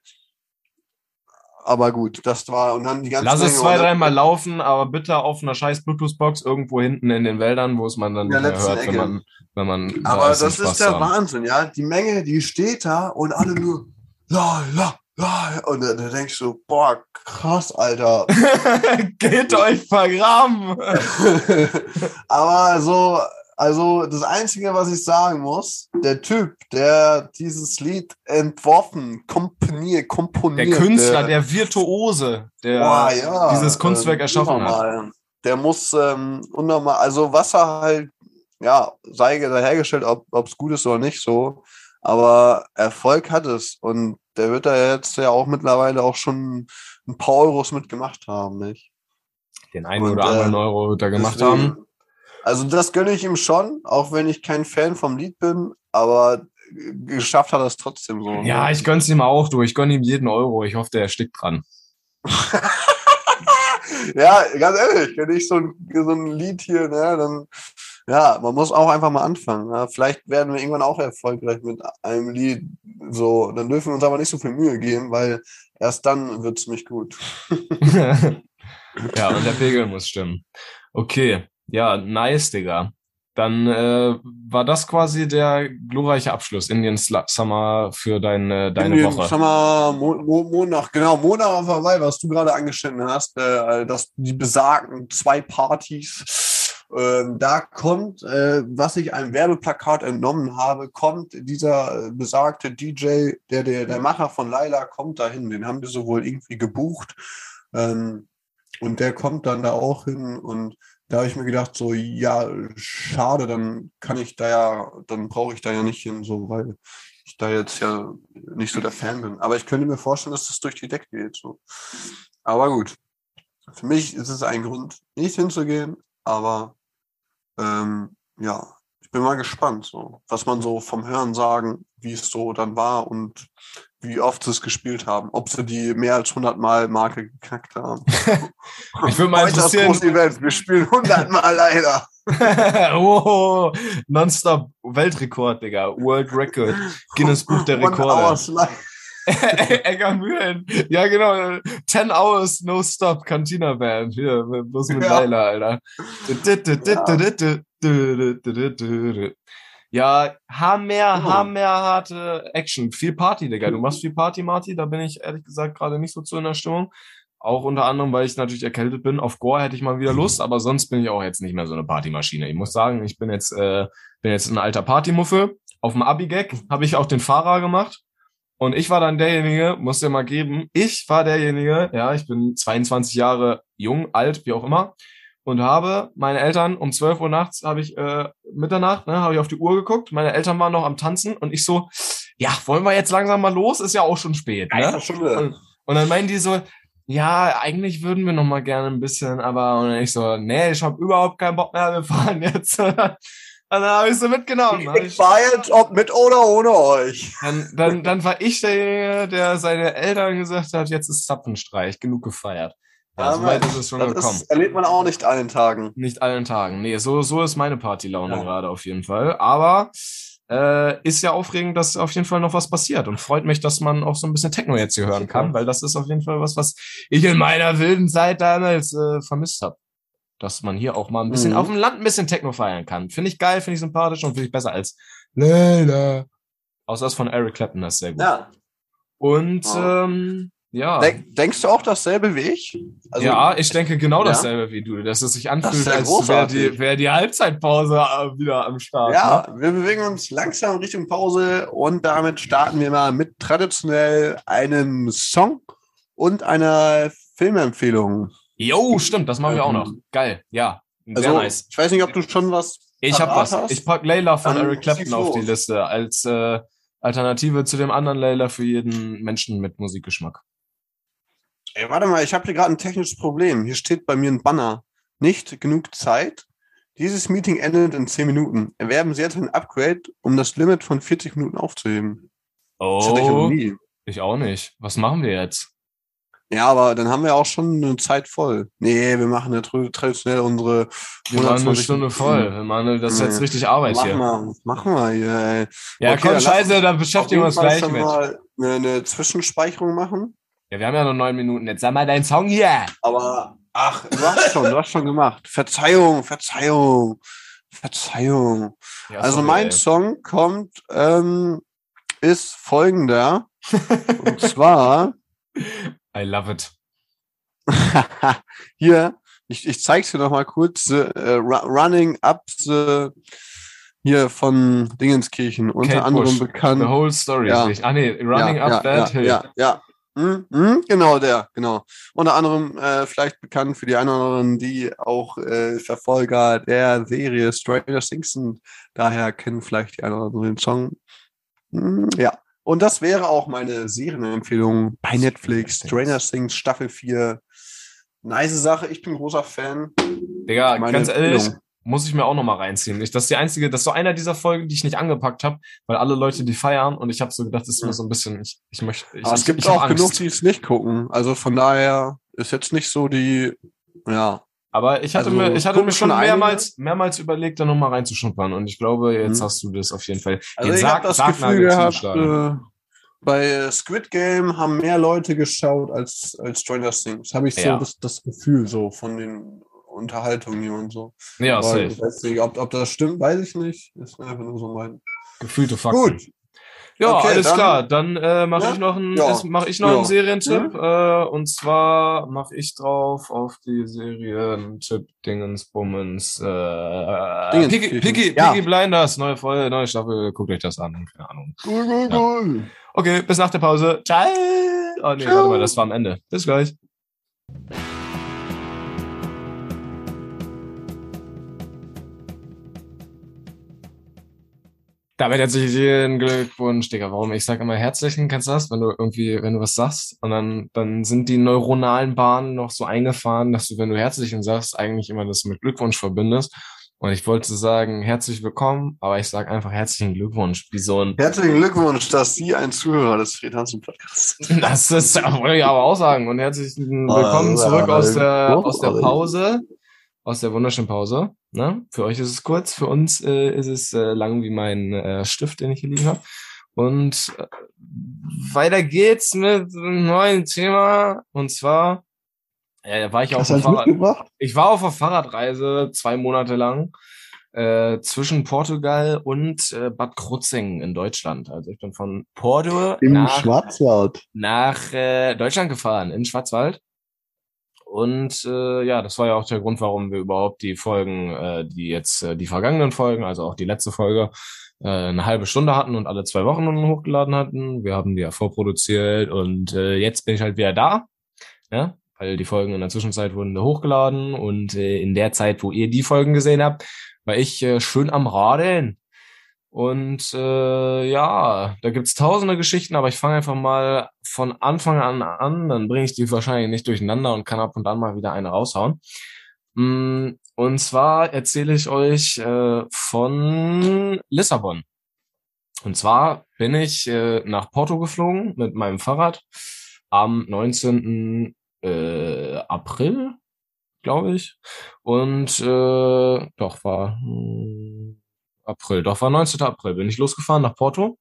Speaker 1: Aber gut, das war und dann die ganze
Speaker 2: Lass es
Speaker 1: Menge
Speaker 2: zwei,
Speaker 1: und dann-
Speaker 2: dreimal laufen, aber bitte auf einer scheiß Bluetooth-Box irgendwo hinten in den Wäldern, wo es man dann
Speaker 1: In der
Speaker 2: nicht mehr
Speaker 1: letzten
Speaker 2: hört, wenn
Speaker 1: Ecke.
Speaker 2: man, wenn man da
Speaker 1: Aber
Speaker 2: ist, um
Speaker 1: das ist der
Speaker 2: haben.
Speaker 1: Wahnsinn, ja. Die Menge, die steht da und alle nur la, la, la. Und da, da denkst du, boah, krass, Alter.
Speaker 2: Geht euch vergraben!
Speaker 1: Aber so, also das Einzige, was ich sagen muss, der Typ, der dieses Lied entworfen, komponiert, komponiert.
Speaker 2: Der Künstler, der Virtuose, der
Speaker 1: Boah, ja,
Speaker 2: dieses Kunstwerk
Speaker 1: ähm,
Speaker 2: erschaffen hat.
Speaker 1: Der muss ähm, unnormal, also was er halt, ja, sei dahergestellt, ob es gut ist oder nicht so, aber Erfolg hat es und der wird da jetzt ja auch mittlerweile auch schon ein paar Euros mitgemacht haben, nicht?
Speaker 2: Den einen
Speaker 1: Und,
Speaker 2: oder anderen
Speaker 1: äh,
Speaker 2: Euro da gemacht
Speaker 1: Deswegen-
Speaker 2: haben.
Speaker 1: Also das gönne ich ihm schon, auch wenn ich kein Fan vom Lied bin, aber geschafft hat er es trotzdem so. ne?
Speaker 2: Ja, ich gönn's ihm auch durch. Ich gönn ihm jeden Euro. Ich hoffe, der erstickt dran.
Speaker 1: ja, ganz ehrlich, wenn ich so ein, so ein Lied hier, ne, dann, ja, man muss auch einfach mal anfangen. Ja. Vielleicht werden wir irgendwann auch erfolgreich mit einem Lied. So, dann dürfen wir uns aber nicht so viel Mühe geben, weil erst dann wird's mich gut.
Speaker 2: ja, und der Pegel muss stimmen. Okay, ja, nice, Digga. Dann äh, war das quasi der glorreiche Abschluss, Indian Summer für deine, deine
Speaker 1: In den,
Speaker 2: Woche.
Speaker 1: Mal, Mo Mo Monat, genau, Monat auf Hawaii, was du gerade angeschnitten hast, äh, dass die besagten zwei Partys, ähm, da kommt, äh, was ich einem Werbeplakat entnommen habe, kommt dieser äh, besagte DJ, der, der, der Macher von Laila, kommt dahin. Den haben wir so wohl irgendwie gebucht. Ähm, und der kommt dann da auch hin und da habe ich mir gedacht, so, ja, schade, dann kann ich da ja, dann brauche ich da ja nicht hin, so, weil ich da jetzt ja nicht so der Fan bin. Aber ich könnte mir vorstellen, dass das durch die Decke geht. So. Aber gut. Für mich ist es ein Grund, nicht hinzugehen, aber ähm, ja, ich bin mal gespannt, so, was man so vom Hören sagen, wie es so dann war und wie oft sie es gespielt haben, ob sie die mehr als 100 Mal Marke geknackt haben.
Speaker 2: Ich würde mal
Speaker 1: Heute das
Speaker 2: interessieren.
Speaker 1: große Event, wir spielen 100 Mal leider.
Speaker 2: oh, Nonstop Weltrekord, Digga. World Record. Guinness Buch der Rekorde.
Speaker 1: hours live.
Speaker 2: Eggermühlen. Ja, genau. 10 Hours No Stop Cantina Band. Hier, bloß mit
Speaker 1: Ja.
Speaker 2: Leila, Alter. Ja, hammer,
Speaker 1: Oh.
Speaker 2: hammerharte Action. Viel Party, Digga. Du machst viel Party, Marty. Da bin ich ehrlich gesagt gerade nicht so zu in der Stimmung. Auch unter anderem, weil ich natürlich erkältet bin. Auf Gore hätte ich mal wieder Lust, aber sonst bin ich auch jetzt nicht mehr so eine Partymaschine. Ich muss sagen, ich bin jetzt, äh, bin jetzt ein alter Partymuffel. Auf dem Abi-Gag habe ich auch den Fahrer gemacht. Und ich war dann derjenige, muss dir mal geben, ich war derjenige, ja, ich bin 22 Jahre jung, alt, wie auch immer, und habe meine Eltern um 12 Uhr nachts, habe ich äh, Mitternacht, ne, habe ich auf die Uhr geguckt, meine Eltern waren noch am Tanzen und ich so, ja, wollen wir jetzt langsam mal los? Ist ja auch schon spät, ne?
Speaker 1: Ja, schon.
Speaker 2: Und, und dann meinen die so, ja, eigentlich würden wir noch mal gerne ein bisschen, aber und ich so, nee, ich habe überhaupt keinen Bock mehr, wir fahren jetzt. Und dann habe ich so mitgenommen. Ich,
Speaker 1: Ich war jetzt, ob mit oder ohne euch.
Speaker 2: dann, dann, dann war ich derjenige, der seine Eltern gesagt hat, jetzt ist Zapfenstreich, genug gefeiert. Ja, so weit ist es schon
Speaker 1: das
Speaker 2: gekommen.
Speaker 1: ist, erlebt man auch nicht allen Tagen.
Speaker 2: Nicht allen Tagen. Nee, so, so ist meine Partylaune
Speaker 1: Ja.
Speaker 2: gerade auf jeden Fall. Aber äh, ist ja aufregend, dass auf jeden Fall noch was passiert. Und freut mich, dass man auch so ein bisschen Techno jetzt hier hören kann, weil das ist auf jeden Fall was, was ich in meiner wilden Zeit damals äh, vermisst habe. Dass man hier auch mal ein bisschen
Speaker 1: Mhm.
Speaker 2: auf dem Land ein bisschen Techno feiern kann. Finde ich geil, finde ich sympathisch und finde ich besser als Layla. Außer das von Eric Clapton, das ist sehr gut.
Speaker 1: Ja.
Speaker 2: Und
Speaker 1: Ja.
Speaker 2: ähm, ja.
Speaker 1: Denk, denkst du auch dasselbe wie ich? Also,
Speaker 2: ja, ich denke genau
Speaker 1: Ja?
Speaker 2: dasselbe wie du, dass es sich anfühlt,
Speaker 1: ja
Speaker 2: als wäre die, wär die Halbzeitpause äh, wieder am Start.
Speaker 1: Ja,
Speaker 2: Ne?
Speaker 1: wir bewegen uns langsam Richtung Pause und damit starten wir mal mit traditionell einem Song und einer Filmempfehlung.
Speaker 2: Jo, stimmt, das machen wir auch
Speaker 1: Ähm,
Speaker 2: noch. Geil, ja. Sehr
Speaker 1: Also,
Speaker 2: nice.
Speaker 1: ich weiß nicht, ob du schon was.
Speaker 2: Ich hab was.
Speaker 1: hast.
Speaker 2: Ich pack Layla von Eric Clapton auf die. Liste als äh, Alternative zu dem anderen Layla für jeden Menschen mit Musikgeschmack.
Speaker 1: Ey, warte mal, ich habe hier gerade ein technisches Problem. Hier steht bei mir ein Banner. Nicht genug Zeit. Dieses Meeting endet in 10 Minuten. Erwerben Sie jetzt ein Upgrade, um das Limit von 40 Minuten aufzuheben. Ich
Speaker 2: Oh,
Speaker 1: nie.
Speaker 2: ich auch nicht. Was machen wir jetzt?
Speaker 1: Ja, aber dann haben wir auch schon eine Zeit voll. Nee, wir machen ja tr- traditionell unsere
Speaker 2: Wir waren eine
Speaker 1: 120
Speaker 2: Stunde voll. Wir machen, das ist jetzt
Speaker 1: Nee.
Speaker 2: richtig Arbeit
Speaker 1: Machen
Speaker 2: hier.
Speaker 1: wir, machen wir hier, ey.
Speaker 2: Ja,
Speaker 1: Okay,
Speaker 2: komm,
Speaker 1: dann
Speaker 2: scheiße,
Speaker 1: uns
Speaker 2: da
Speaker 1: Auf
Speaker 2: beschäftigen wir uns gleich mit.
Speaker 1: mal eine, eine Zwischenspeicherung machen.
Speaker 2: Ja, wir haben ja noch neun Minuten. Jetzt sag mal deinen Song hier.
Speaker 1: Aber, ach, du hast schon, du hast schon gemacht. Verzeihung, Verzeihung, Verzeihung.
Speaker 2: Ja,
Speaker 1: also
Speaker 2: sorry,
Speaker 1: mein
Speaker 2: ey.
Speaker 1: Song kommt, ähm, ist folgender. und zwar,
Speaker 2: I love it.
Speaker 1: hier, ich, ich zeig's dir noch mal kurz, Ru- Running Up the, hier von Dingenskirchen, unter
Speaker 2: Kate
Speaker 1: anderem
Speaker 2: Bush.
Speaker 1: bekannt.
Speaker 2: The whole story.
Speaker 1: Ja.
Speaker 2: Ah, nee, Running
Speaker 1: ja,
Speaker 2: Up
Speaker 1: ja,
Speaker 2: That
Speaker 1: ja,
Speaker 2: Hill.
Speaker 1: Ja, ja. Hm, hm, genau der, genau. Unter anderem äh, vielleicht bekannt für die einen oder anderen, die auch äh, Verfolger der Serie Stranger Things sind. Daher kennen vielleicht die einen oder anderen den Song. Hm, ja. Und das wäre auch meine Serienempfehlung bei Netflix. Stranger Things Staffel 4. Nice Sache, ich bin großer Fan.
Speaker 2: Digga,
Speaker 1: Meine
Speaker 2: ganz ehrlich,
Speaker 1: Empfehlung.
Speaker 2: muss ich mir auch noch mal reinziehen. Ich, das ist die einzige, das ist so einer dieser Folgen, die ich nicht angepackt habe, weil alle Leute die feiern und ich habe so gedacht, das ist mir so ein bisschen, ich, ich möchte, ich,
Speaker 1: Aber es
Speaker 2: ich,
Speaker 1: gibt auch genug, die es nicht gucken. Also von daher ist jetzt nicht so die, ja.
Speaker 2: Aber ich hatte
Speaker 1: Also,
Speaker 2: mir, ich hatte mir schon mehrmals, mehrmals überlegt, da noch mal reinzuschnuppern und ich glaube, jetzt
Speaker 1: Mhm.
Speaker 2: hast du das auf jeden Fall.
Speaker 1: Also ich habe das
Speaker 2: Sargnagel
Speaker 1: Gefühl gehabt, äh, bei Squid Game haben mehr Leute geschaut als, als Stranger Things. Habe ich so
Speaker 2: Ja.
Speaker 1: das, das Gefühl so von den Unterhaltungen hier und so.
Speaker 2: ja,
Speaker 1: Aber
Speaker 2: safe.
Speaker 1: nicht, ob, ob das stimmt, weiß ich nicht. Ist einfach nur so mein.
Speaker 2: Gefühlte Fakten.
Speaker 1: Gut.
Speaker 2: Ja,
Speaker 1: Okay,
Speaker 2: alles
Speaker 1: dann-
Speaker 2: klar. Dann äh, mache
Speaker 1: Ja,
Speaker 2: ich noch einen,
Speaker 1: ja,
Speaker 2: mach ich noch
Speaker 1: ja.
Speaker 2: einen Serientipp. Äh, und zwar mache ich drauf auf die Serientipp Dingensbummens. Äh,
Speaker 1: Dingens-
Speaker 2: Piggy, Piggy. Piggy Blinders, neue Folge, neue Staffel. Guckt euch das an. Keine Ahnung.
Speaker 1: Cool, cool.
Speaker 2: Okay, bis nach der Pause. Ciao. Oh nee,
Speaker 1: Ciao.
Speaker 2: warte mal, das war am Ende. Bis gleich. Damit herzlichen Glückwunsch, Digga. Warum? Ich sag immer herzlichen, kennst du das? Wenn du irgendwie, wenn du was sagst und dann, dann sind die neuronalen Bahnen noch so eingefahren, dass du, wenn du herzlichen sagst, eigentlich immer das mit Glückwunsch verbindest. Und ich wollte sagen, herzlich willkommen, aber ich sage einfach herzlichen Glückwunsch. Wie so ein.
Speaker 1: Herzlichen Glückwunsch, dass Sie ein Zuhörer des Fred Hansen Podcasts
Speaker 2: sind. Das ist, wollte ich aber auch sagen. Und herzlichen Willkommen zurück aus der, aus der Pause aus der wunderschönen Pause. Ne? Für euch ist es kurz, für uns äh, ist es äh, lang wie mein äh, Stift, den ich hier liegen habe. Und äh, weiter geht's mit einem neuen Thema. Und zwar äh, war ich auf der Fahrrad Ich war auf der Fahrradreise zwei Monate lang äh, zwischen Portugal und äh, Bad Krutzing in Deutschland. Also ich bin von Porto
Speaker 1: Im nach, Schwarzwald
Speaker 2: nach äh, Deutschland gefahren, in Schwarzwald. Und äh, ja, das war ja auch der Grund, warum wir überhaupt die Folgen, äh, die jetzt äh, die vergangenen Folgen, also auch die letzte Folge, äh, eine halbe Stunde hatten und alle zwei Wochen hochgeladen hatten. Wir haben die ja vorproduziert und äh, jetzt bin ich halt wieder da, ja, weil die Folgen in der Zwischenzeit wurden hochgeladen und äh, in der Zeit, wo ihr die Folgen gesehen habt, war ich äh, schön am Radeln. Und äh, ja, da gibt's tausende Geschichten, aber ich fange einfach mal von Anfang an an, dann bringe ich die wahrscheinlich nicht durcheinander und kann ab und an mal wieder eine raushauen. Mm, und zwar erzähle ich euch äh, von Lissabon. Und zwar bin ich äh, nach Porto geflogen mit meinem Fahrrad am 19. Äh, April, glaube ich. Und äh, doch war. April, doch war 19. April, bin ich losgefahren nach Porto.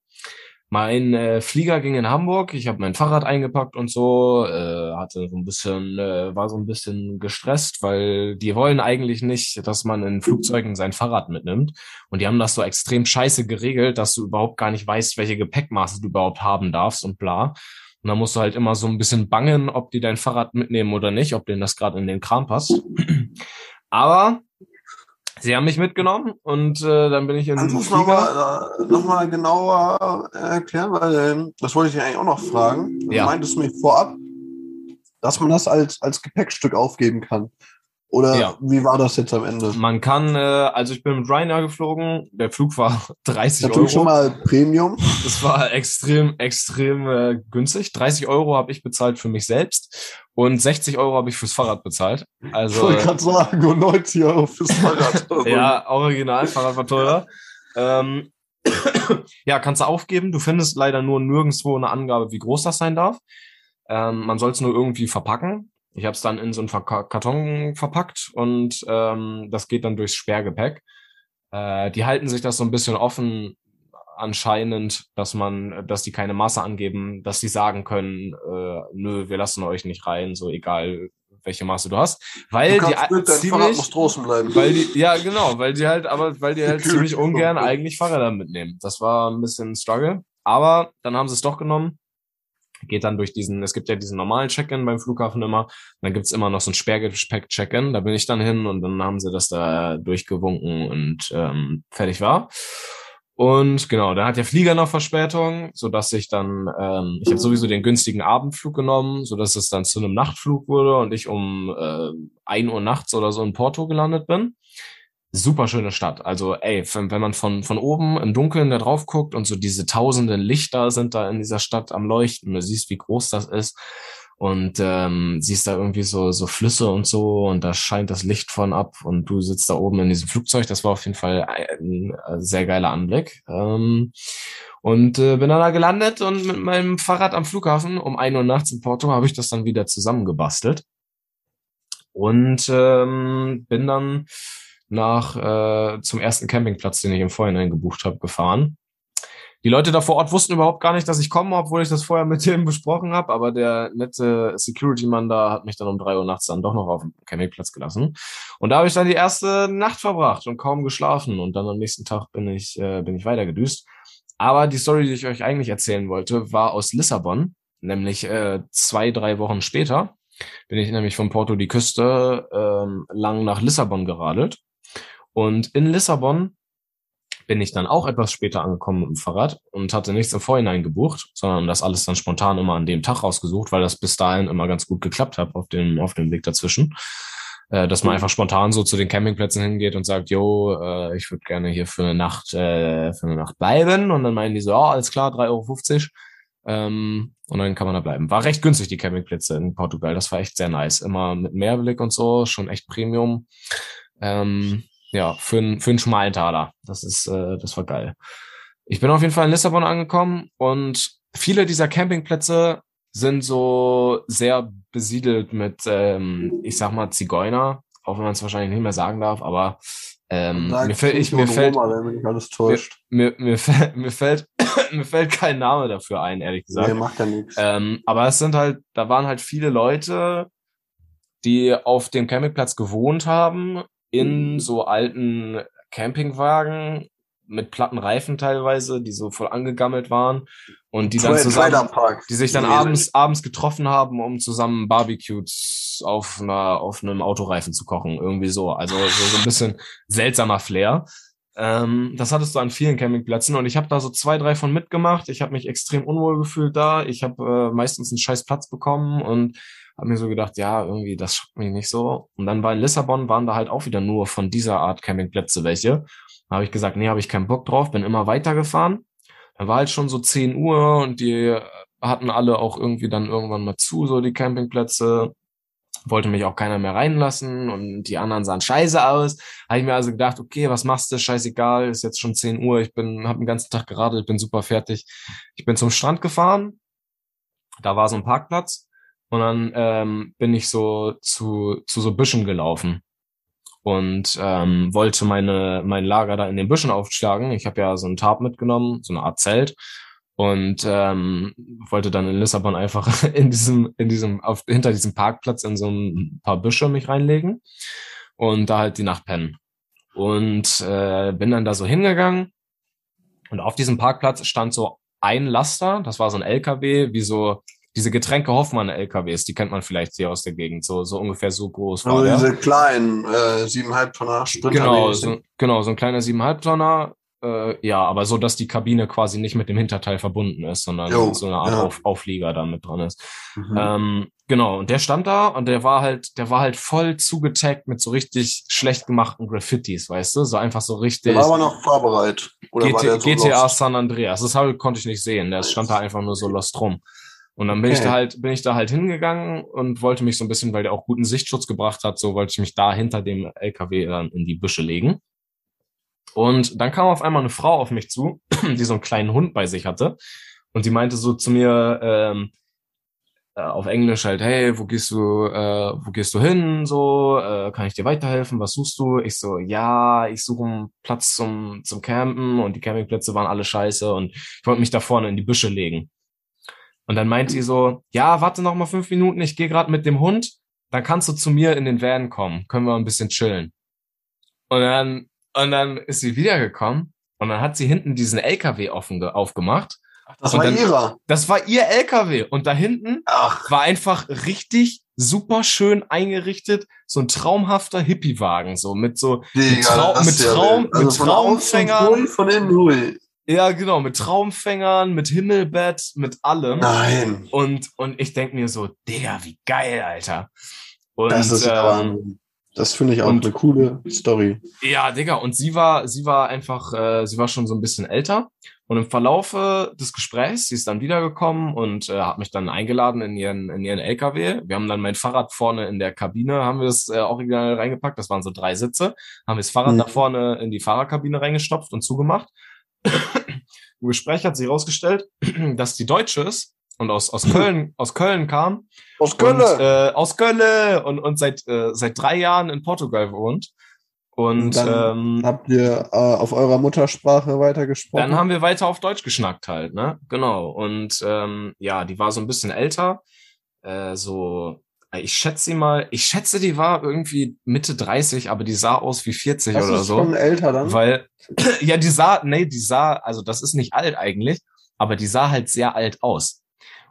Speaker 2: Mein äh, Flieger ging in Hamburg, ich habe mein Fahrrad eingepackt und so, äh, hatte so ein bisschen, äh, war so ein bisschen gestresst, weil die wollen eigentlich nicht, dass man in Flugzeugen sein Fahrrad mitnimmt. Und die haben das so extrem scheiße geregelt, dass du überhaupt gar nicht weißt, welche Gepäckmaße du überhaupt haben darfst und bla. Und da musst du halt immer so ein bisschen bangen, ob die dein Fahrrad mitnehmen oder nicht, ob denen das gerade in den Kram passt. Aber Sie haben mich mitgenommen und äh, dann bin ich in
Speaker 1: den Flieger. Nochmal äh, noch mal genauer äh, erklären, weil äh, das wollte ich dich eigentlich auch noch fragen. Du ja. meintest mir vorab, dass man das als, als Gepäckstück aufgeben kann. Oder ja. wie war das jetzt am Ende?
Speaker 2: Man kann, äh, also ich bin mit Ryanair geflogen, der Flug war 30 Natürlich
Speaker 1: Euro. schon mal Premium.
Speaker 2: Das war extrem, extrem äh, günstig. 30 Euro habe ich bezahlt für mich selbst und 60 Euro habe ich fürs Fahrrad bezahlt. Also,
Speaker 1: ich wollte gerade sagen, und 90 Euro fürs Fahrrad.
Speaker 2: ja, original, Fahrrad war teurer. Ähm, ja, kannst du aufgeben. Du findest leider nur nirgendwo eine Angabe, wie groß das sein darf. Ähm, man soll es nur irgendwie verpacken. Ich habe es dann in so einen Karton verpackt und ähm, das geht dann durchs Sperrgepäck. Äh, die halten sich das so ein bisschen offen anscheinend, dass man, dass die keine Masse angeben, dass die sagen können, äh, nö, wir lassen euch nicht rein, so egal welche Maße du hast, weil du die
Speaker 1: mit, ziemlich, muss draußen bleiben.
Speaker 2: weil die ja genau, weil die halt aber weil die halt ziemlich ungern eigentlich Fahrräder mitnehmen. Das war ein bisschen Struggle, aber dann haben sie es doch genommen geht dann durch diesen, es gibt ja diesen normalen Check-in beim Flughafen immer, dann gibt's immer noch so ein Sperrgepäck-Check-in, da bin ich dann hin und dann haben sie das da durchgewunken und ähm, fertig war. Und genau, dann hat der Flieger noch Verspätung, so dass ich dann, ähm, ich habe sowieso den günstigen Abendflug genommen, so dass es dann zu einem Nachtflug wurde und ich um äh, ein Uhr nachts oder so in Porto gelandet bin super schöne Stadt. Also, ey, wenn man von, von oben im Dunkeln da drauf guckt und so diese tausenden Lichter sind da in dieser Stadt am Leuchten, du siehst, wie groß das ist und ähm, siehst da irgendwie so, so Flüsse und so und da scheint das Licht von ab und du sitzt da oben in diesem Flugzeug. Das war auf jeden Fall ein, sehr geiler Anblick. Ähm, und äh, bin dann da gelandet und mit meinem Fahrrad am Flughafen um ein Uhr nachts in Porto habe ich das dann wieder zusammengebastelt. Und ähm, bin dann nach äh, zum ersten Campingplatz, den ich im Vorhinein gebucht habe, gefahren. Die Leute da vor Ort wussten überhaupt gar nicht, dass ich komme, obwohl ich das vorher mit dem besprochen habe. Aber der nette Security-Mann da hat mich dann um drei Uhr nachts dann doch noch auf dem Campingplatz gelassen. Und da habe ich dann die erste Nacht verbracht und kaum geschlafen. Und dann am nächsten Tag bin ich, äh, bin ich weitergedüst. Aber die Story, die ich euch eigentlich erzählen wollte, war aus Lissabon. Nämlich äh, zwei, drei Wochen später bin ich nämlich von Porto die Küste ähm, lang nach Lissabon geradelt. Und in Lissabon bin ich dann auch etwas später angekommen mit dem Fahrrad und hatte nichts im Vorhinein gebucht, sondern das alles dann spontan immer an dem Tag rausgesucht, weil das bis dahin immer ganz gut geklappt hat auf dem, auf dem Weg dazwischen. äh, dass man einfach spontan so zu den Campingplätzen hingeht und sagt, yo, äh, ich würde gerne hier für eine Nacht, äh, für eine Nacht bleiben. Und dann meinen die so, ja, alles klar, 3,50 Euro. Ähm, und dann kann man da bleiben. War recht günstig, die Campingplätze in Portugal. Das war echt sehr nice. Immer mit Mehrblick und so, schon echt Premium. Ähm, ja, für, einen für einen schmalen Taler. Das ist, äh, das war geil. Ich bin auf jeden Fall in Lissabon angekommen und viele dieser Campingplätze sind so sehr besiedelt mit, ähm, ich sag mal, Zigeuner, auch wenn man es wahrscheinlich nicht mehr sagen darf, aber ähm, mir, fällt, ich, mir, fällt,
Speaker 1: Roma,
Speaker 2: mir, mir, mir, fällt, mir, fällt, mir fällt kein Name dafür ein, ehrlich gesagt.
Speaker 1: Nee, macht ja nichts.
Speaker 2: Ähm, aber es sind halt, da waren halt viele Leute, die auf dem Campingplatz gewohnt haben, in so alten Campingwagen mit platten Reifen teilweise, die so voll angegammelt waren und die dann zusammen, die sich dann abends, abends getroffen haben, um zusammen Barbecues auf einer, auf einem Autoreifen zu kochen, irgendwie so. Also so, so ein bisschen seltsamer Flair. Ähm, das hattest du an vielen Campingplätzen und ich habe da so zwei, drei von mitgemacht. Ich habe mich extrem unwohl gefühlt da. Ich habe äh, meistens einen scheiß Platz bekommen und habe mir so gedacht, ja, irgendwie, das schockt mich nicht so. Und dann war in Lissabon, waren da halt auch wieder nur von dieser Art Campingplätze welche. Da habe ich gesagt, nee, habe ich keinen Bock drauf, bin immer weitergefahren. Dann war halt schon so 10 Uhr und die hatten alle auch irgendwie dann irgendwann mal zu, so die Campingplätze. Wollte mich auch keiner mehr reinlassen und die anderen sahen scheiße aus. Habe ich mir also gedacht, okay, was machst du? Scheißegal, ist jetzt schon 10 Uhr, ich bin, habe den ganzen Tag geradelt, bin super fertig. Ich bin zum Strand gefahren, da war so ein Parkplatz und dann ähm, bin ich so zu, zu so Büschen gelaufen und ähm, wollte meine mein Lager da in den Büschen aufschlagen. Ich habe ja so einen Tarp mitgenommen, so eine Art Zelt und ähm, wollte dann in Lissabon einfach in diesem in diesem auf hinter diesem Parkplatz in so ein paar Büsche mich reinlegen und da halt die Nacht pennen und äh, bin dann da so hingegangen und auf diesem Parkplatz stand so ein Laster, das war so ein LKW, wie so diese Getränke Hoffmann LKWs, die kennt man vielleicht hier aus der Gegend, so so ungefähr so groß war
Speaker 1: Also diese kleinen äh, siebeneinhalb Tonner Sprinter.
Speaker 2: Genau, so, genau, so ein kleiner 7,5 Tonner. Äh, ja, aber so, dass die Kabine quasi nicht mit dem Hinterteil verbunden ist, sondern
Speaker 1: Jo,
Speaker 2: so eine Art
Speaker 1: ja.
Speaker 2: Auf, Auflieger da mit dran ist.
Speaker 1: Mhm.
Speaker 2: Ähm, genau, und der stand da und der war halt, der war halt voll zugetaggt mit so richtig schlecht gemachten Graffitis, weißt du? So einfach so richtig
Speaker 1: der war aber noch fahrbereit. Oder war
Speaker 2: GT,
Speaker 1: der so
Speaker 2: GTA
Speaker 1: lost?
Speaker 2: San Andreas. Das konnte ich nicht sehen. Der stand da einfach nur so lost rum. Und dann bin ich
Speaker 1: Okay.
Speaker 2: da halt, bin ich da halt hingegangen und wollte mich so ein bisschen, weil der auch guten Sichtschutz gebracht hat, so wollte ich mich da hinter dem LKW dann in die Büsche legen. Und dann kam auf einmal eine Frau auf mich zu, die so einen kleinen Hund bei sich hatte. Und die meinte so zu mir, ähm, äh, auf Englisch halt, hey, wo gehst du, äh, wo gehst du hin? So, äh, kann ich dir weiterhelfen? Was suchst du? Ich so, ja, ich suche einen Platz zum, zum Campen und die Campingplätze waren alle scheiße und ich wollte mich da vorne in die Büsche legen. Und dann meint sie so, ja, warte noch mal fünf Minuten, ich gehe gerade mit dem Hund, dann kannst du zu mir in den Van kommen, können wir ein bisschen chillen. Und dann, und dann ist sie wiedergekommen und dann hat sie hinten diesen LKW offen ge- aufgemacht.
Speaker 1: Das
Speaker 2: und
Speaker 1: war
Speaker 2: dann-
Speaker 1: ihrer.
Speaker 2: Das war ihr LKW und da hinten
Speaker 1: Ach,
Speaker 2: war einfach richtig super schön eingerichtet, so ein traumhafter Hippie-Wagen, so mit so,
Speaker 1: Digga,
Speaker 2: mit, Trau mit,
Speaker 1: ist ja
Speaker 2: Traum
Speaker 1: wild. Also
Speaker 2: mit
Speaker 1: von von innen.
Speaker 2: Ja genau, mit Traumfängern, mit Himmelbett, mit allem.
Speaker 1: Nein,
Speaker 2: Und, und ich denk mir so, Digga, wie geil, Alter. Und,
Speaker 1: das ist ja
Speaker 2: ähm.
Speaker 1: Das finde ich auch
Speaker 2: und-
Speaker 1: eine coole Story.
Speaker 2: Ja, Digga, und sie war, sie war einfach, äh, sie war schon so ein bisschen älter. Und im Verlaufe des Gesprächs, sie ist dann wiedergekommen und äh, hat mich dann eingeladen in ihren, in ihren LKW. Wir haben dann mein Fahrrad vorne in der Kabine, haben wir es äh, original reingepackt. Das waren so drei Sitze. Haben wir das Fahrrad
Speaker 1: Mhm.
Speaker 2: da vorne in die Fahrerkabine reingestopft und zugemacht. Im Gespräch hat sie herausgestellt, dass die Deutsche ist und aus, aus Köln, aus Köln kam
Speaker 1: Aus Köln.
Speaker 2: äh, aus Köln und, und seit, äh, seit drei Jahren in Portugal wohnt. Und
Speaker 1: Und dann
Speaker 2: ähm,
Speaker 1: Habt ihr äh, auf eurer Muttersprache weitergesprochen?
Speaker 2: dann haben wir weiter auf Deutsch geschnackt halt, ne? Genau. Und ähm, ja, die war so ein bisschen älter. Äh, so, ich schätze sie mal, ich schätze, die war irgendwie Mitte 30, aber die sah aus wie 40
Speaker 1: das
Speaker 2: oder
Speaker 1: ist
Speaker 2: so.
Speaker 1: schon älter dann?
Speaker 2: Weil, ja, die sah, nee, die sah, also das ist nicht alt eigentlich, aber die sah halt sehr alt aus.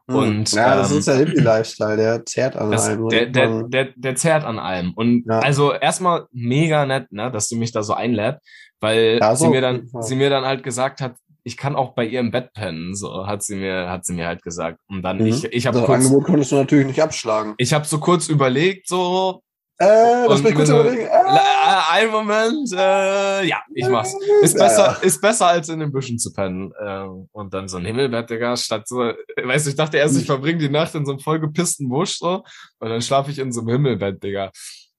Speaker 1: Hm.
Speaker 2: und,
Speaker 1: ja, das
Speaker 2: ähm,
Speaker 1: ist der Hippie-Lifestyle, der zerrt an
Speaker 2: Das,
Speaker 1: einem.
Speaker 2: der, der, der, der zerrt an allem. Und
Speaker 1: Ja.
Speaker 2: also erstmal mega nett, ne, dass sie mich da so einlädt, weil
Speaker 1: Ja, so
Speaker 2: sie mir dann, sie mir dann halt gesagt hat, ich kann auch bei ihr im Bett pennen, so hat sie mir, hat sie mir halt gesagt. Und dann
Speaker 1: Mhm.
Speaker 2: ich, ich habe
Speaker 1: das
Speaker 2: kurz,
Speaker 1: Angebot konntest du natürlich nicht abschlagen.
Speaker 2: ich habe so kurz überlegt, so
Speaker 1: Äh, lass mich kurz
Speaker 2: so,
Speaker 1: überlegen. Äh,
Speaker 2: äh, ein Moment, äh, ja, ich mach's. Ist besser,
Speaker 1: ja.
Speaker 2: ist besser als in den Büschen zu pennen. Äh, und dann so ein Himmelbett, Digga, statt so, weißt du, ich dachte erst, ich verbringe die Nacht in so einem vollgepissten Busch so und dann schlafe ich in so einem Himmelbett, Digga.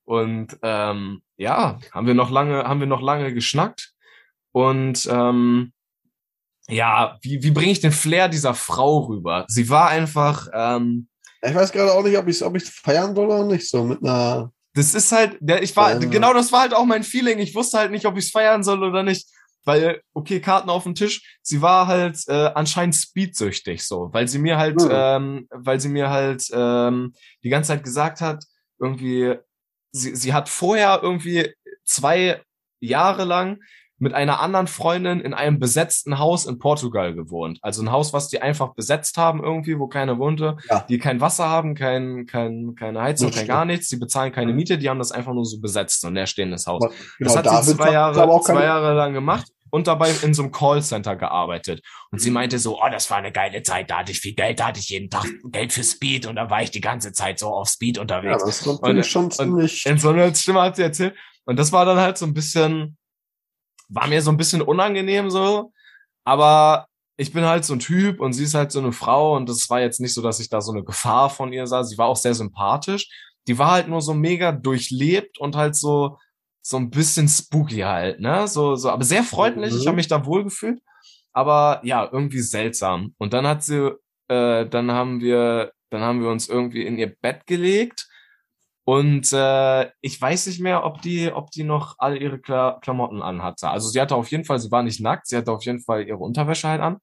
Speaker 2: Und ähm, ja, haben wir noch lange, haben wir noch lange geschnackt. Und ähm, ja, wie, wie bringe ich den Flair dieser Frau rüber? Sie war einfach, ähm,
Speaker 1: ich weiß gerade auch nicht, ob ich ob ich feiern soll oder nicht. So mit einer.
Speaker 2: das ist halt, der, ich war,
Speaker 1: Ähm.
Speaker 2: genau das war halt auch mein Feeling. Ich wusste halt nicht, ob ich es feiern soll oder nicht. Weil, okay, Karten auf dem Tisch, sie war halt äh, anscheinend speedsüchtig so, weil sie mir halt,
Speaker 1: Hm.
Speaker 2: ähm, weil sie mir halt ähm, die ganze Zeit gesagt hat, irgendwie, sie, sie hat vorher irgendwie zwei Jahre lang mit einer anderen Freundin in einem besetzten Haus in Portugal gewohnt. Also ein Haus, was die einfach besetzt haben irgendwie, wo keiner wohnte,
Speaker 1: Ja.
Speaker 2: die kein Wasser haben, kein, kein, keine Heizung, kein gar nichts, die bezahlen keine Miete, die haben das einfach nur so besetzt, so ein leerstehendes Haus.
Speaker 1: Genau,
Speaker 2: Das hat
Speaker 1: da
Speaker 2: sie zwei Jahre, zwei
Speaker 1: keine-
Speaker 2: Jahre lang gemacht und dabei in so einem Callcenter gearbeitet. Und sie meinte so, oh, das war eine geile Zeit, da hatte ich viel Geld, da hatte ich jeden Tag Geld für Speed und da war ich die ganze Zeit so auf Speed
Speaker 1: Ja,
Speaker 2: unterwegs.
Speaker 1: das ist natürlich schon ziemlich.
Speaker 2: In so einer Stimme hat sie erzählt. Und das war dann halt so ein bisschen, war mir so ein bisschen unangenehm so. Aber ich bin halt so ein Typ und sie ist halt so eine Frau und das war jetzt nicht so, dass ich da so eine Gefahr von ihr sah. Sie war auch sehr sympathisch. Die war halt nur so mega durchlebt und halt so, so ein bisschen spooky halt, ne? So, so, aber sehr freundlich.
Speaker 1: Mhm.
Speaker 2: Ich habe mich da wohl gefühlt. Aber ja, irgendwie seltsam. Und dann hat sie, äh, dann haben wir, dann haben wir uns irgendwie in ihr Bett gelegt. Und äh, ich weiß nicht mehr, ob die, ob die noch all ihre Kla Klamotten anhatte. Also sie hatte auf jeden Fall, sie war nicht nackt, sie hatte auf jeden Fall ihre Unterwäsche halt an.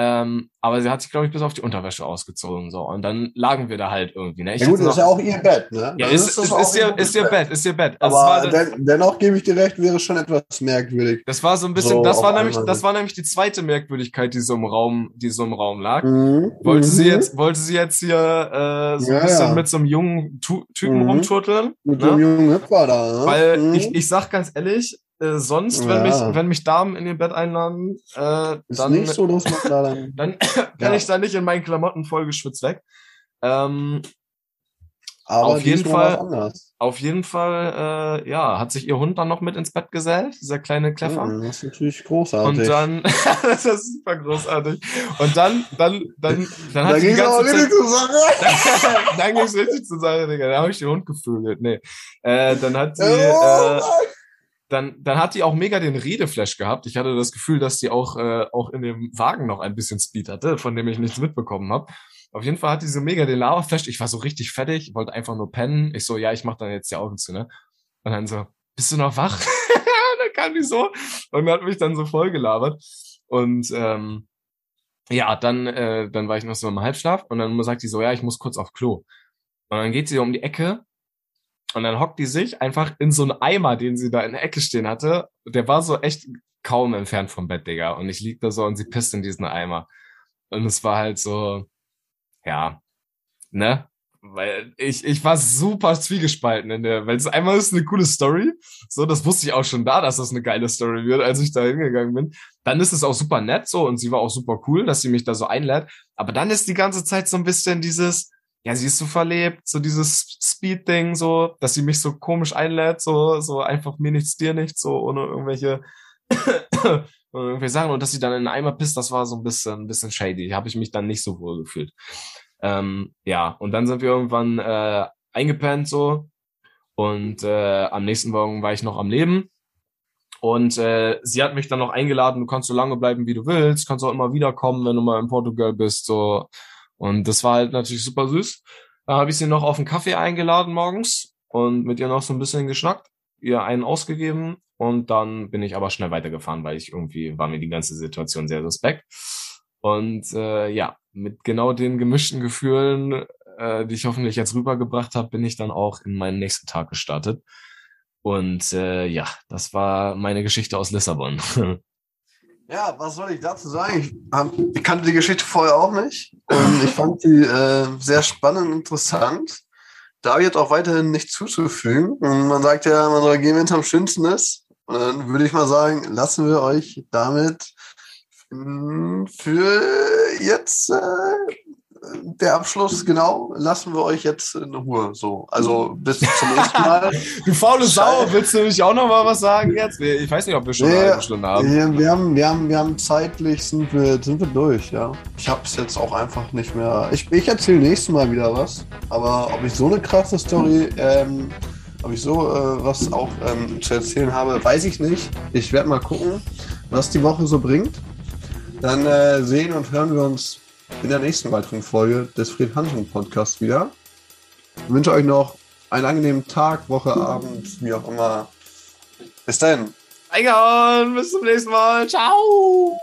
Speaker 2: Ähm, aber sie hat sich, glaube ich, bis auf die Unterwäsche ausgezogen. So. Und dann lagen wir da halt irgendwie. Ne? Ich
Speaker 1: ja gut, das ist
Speaker 2: noch-
Speaker 1: ja auch ihr Bett, ne?
Speaker 2: ja, ist, ist,
Speaker 1: auch
Speaker 2: ist, ihr, ist ihr Bett, ist ihr Bett. Also
Speaker 1: Aber den, dennoch gebe ich dir recht, wäre schon etwas merkwürdig.
Speaker 2: das war so ein bisschen,
Speaker 1: So,
Speaker 2: das war nämlich, das war nämlich die zweite Merkwürdigkeit, die so im Raum, die so im Raum lag.
Speaker 1: Mhm.
Speaker 2: Wollte sie
Speaker 1: Mhm.
Speaker 2: jetzt, wollte sie jetzt hier äh, so ein
Speaker 1: Ja,
Speaker 2: bisschen
Speaker 1: ja.
Speaker 2: mit so einem jungen tu Typen
Speaker 1: Mhm.
Speaker 2: rumturteln?
Speaker 1: Mit
Speaker 2: ne?
Speaker 1: so einem jungen Hüpfer da, ne?
Speaker 2: Weil
Speaker 1: Mhm.
Speaker 2: ich, ich sag ganz ehrlich, äh, sonst, wenn
Speaker 1: Ja.
Speaker 2: mich, wenn mich Damen in ihr Bett einladen, äh, dann,
Speaker 1: nicht so, da dann.
Speaker 2: kann
Speaker 1: Ja.
Speaker 2: ich da nicht in meinen Klamotten vollgeschwitzt weg. Ähm,
Speaker 1: Aber
Speaker 2: Auf jeden Fall- auf jeden Fall, äh, ja, hat sich ihr Hund dann noch mit ins Bett gesellt, dieser kleine Kleffer.
Speaker 1: Mhm, Das ist natürlich großartig.
Speaker 2: Und dann, das ist super großartig. Und dann, dann, dann, dann hat
Speaker 1: da
Speaker 2: sie die
Speaker 1: ging
Speaker 2: ganze
Speaker 1: richtig
Speaker 2: Zeit,
Speaker 1: zur Sache.
Speaker 2: dann ging's richtig zur Sache, Digga. Da habe ich den Hund gefühlt. Nee. Äh, dann hat sie,
Speaker 1: Oh,
Speaker 2: äh, dann, dann hat die auch mega den Redeflash gehabt. Ich hatte das Gefühl, dass die auch, äh, auch in dem Wagen noch ein bisschen Speed hatte, von dem ich nichts mitbekommen habe. Auf jeden Fall hat die so mega den Lava-Flash. Ich war so richtig fertig, wollte einfach nur pennen. Ich so, ja, ich mach dann jetzt die Augen zu, ne? Und dann so, bist du noch wach? dann kam die so und hat mich dann so voll gelabert. Und ähm, ja, dann, äh, dann war ich noch so im Halbschlaf und dann sagt die so, ja, ich muss kurz auf Klo. Und dann geht sie um die Ecke und dann hockt die sich einfach in so einen Eimer, den sie da in der Ecke stehen hatte. Der war so echt kaum entfernt vom Bett, Digga. Und ich lieg da so und sie pisst in diesen Eimer. Und es war halt so, ja, ne? Weil ich, ich war super zwiegespalten in der, weil es einmal ist eine coole Story. So, das wusste ich auch schon da, dass das eine geile Story wird, als ich da hingegangen bin. Dann ist es auch super nett so und sie war auch super cool, dass sie mich da so einlädt. Aber dann ist die ganze Zeit so ein bisschen dieses, ja, sie ist so verlebt, so dieses Speed-Ding, so, dass sie mich so komisch einlädt, so, so einfach mir nichts, dir nichts, so ohne irgendwelche, ohne irgendwelche Sachen. Und dass sie dann in den Eimer pisst, das war so ein bisschen, ein bisschen shady. Habe ich mich dann nicht so wohl gefühlt. Ähm, ja, und dann sind wir irgendwann äh, eingepennt so. Und äh, am nächsten Morgen war ich noch am Leben. Und äh, sie hat mich dann noch eingeladen, du kannst so lange bleiben, wie du willst, kannst auch immer wiederkommen, wenn du mal in Portugal bist, so und das war halt natürlich super süß. Dann habe ich sie noch auf einen Kaffee eingeladen morgens und mit ihr noch so ein bisschen geschnackt, ihr einen ausgegeben und dann bin ich aber schnell weitergefahren, weil ich irgendwie war mir die ganze Situation sehr suspekt. Und äh, ja, mit genau den gemischten Gefühlen, äh, die ich hoffentlich jetzt rübergebracht habe, bin ich dann auch in meinen nächsten Tag gestartet. Und äh, ja, das war meine Geschichte aus Lissabon.
Speaker 1: Ja, was soll ich dazu sagen? Ich, hab, ich kannte die Geschichte vorher auch nicht und ich fand die äh, sehr spannend und interessant. Da habe ich jetzt auch weiterhin nichts zuzufügen. Und man sagt ja, man soll gehen, wenn es am schönsten ist. Und dann würde ich mal sagen, lassen wir euch damit für jetzt äh, der Abschluss, genau, lassen wir euch jetzt in Ruhe. So, also bis zum nächsten Mal.
Speaker 2: du faule Sau, willst du nicht auch noch mal was sagen jetzt? Ich weiß nicht, ob wir schon
Speaker 1: Nee,
Speaker 2: eine halbe Stunde haben.
Speaker 1: Ja, wir, haben, wir, haben, wir haben zeitlich, sind wir, sind wir durch, ja. Ich habe es jetzt auch einfach nicht mehr. Ich, ich erzähle nächstes Mal wieder was, aber ob ich so eine krasse Story, ähm, ob ich so äh, was auch ähm, zu erzählen habe, weiß ich nicht. Ich werde mal gucken, was die Woche so bringt. Dann äh, sehen und hören wir uns in der nächsten weiteren Folge des Fred Hansen Podcasts wieder. Ich wünsche euch noch einen angenehmen Tag, Woche, Abend, wie auch immer. Bis.
Speaker 2: Reingehauen, bis zum nächsten Mal. Ciao.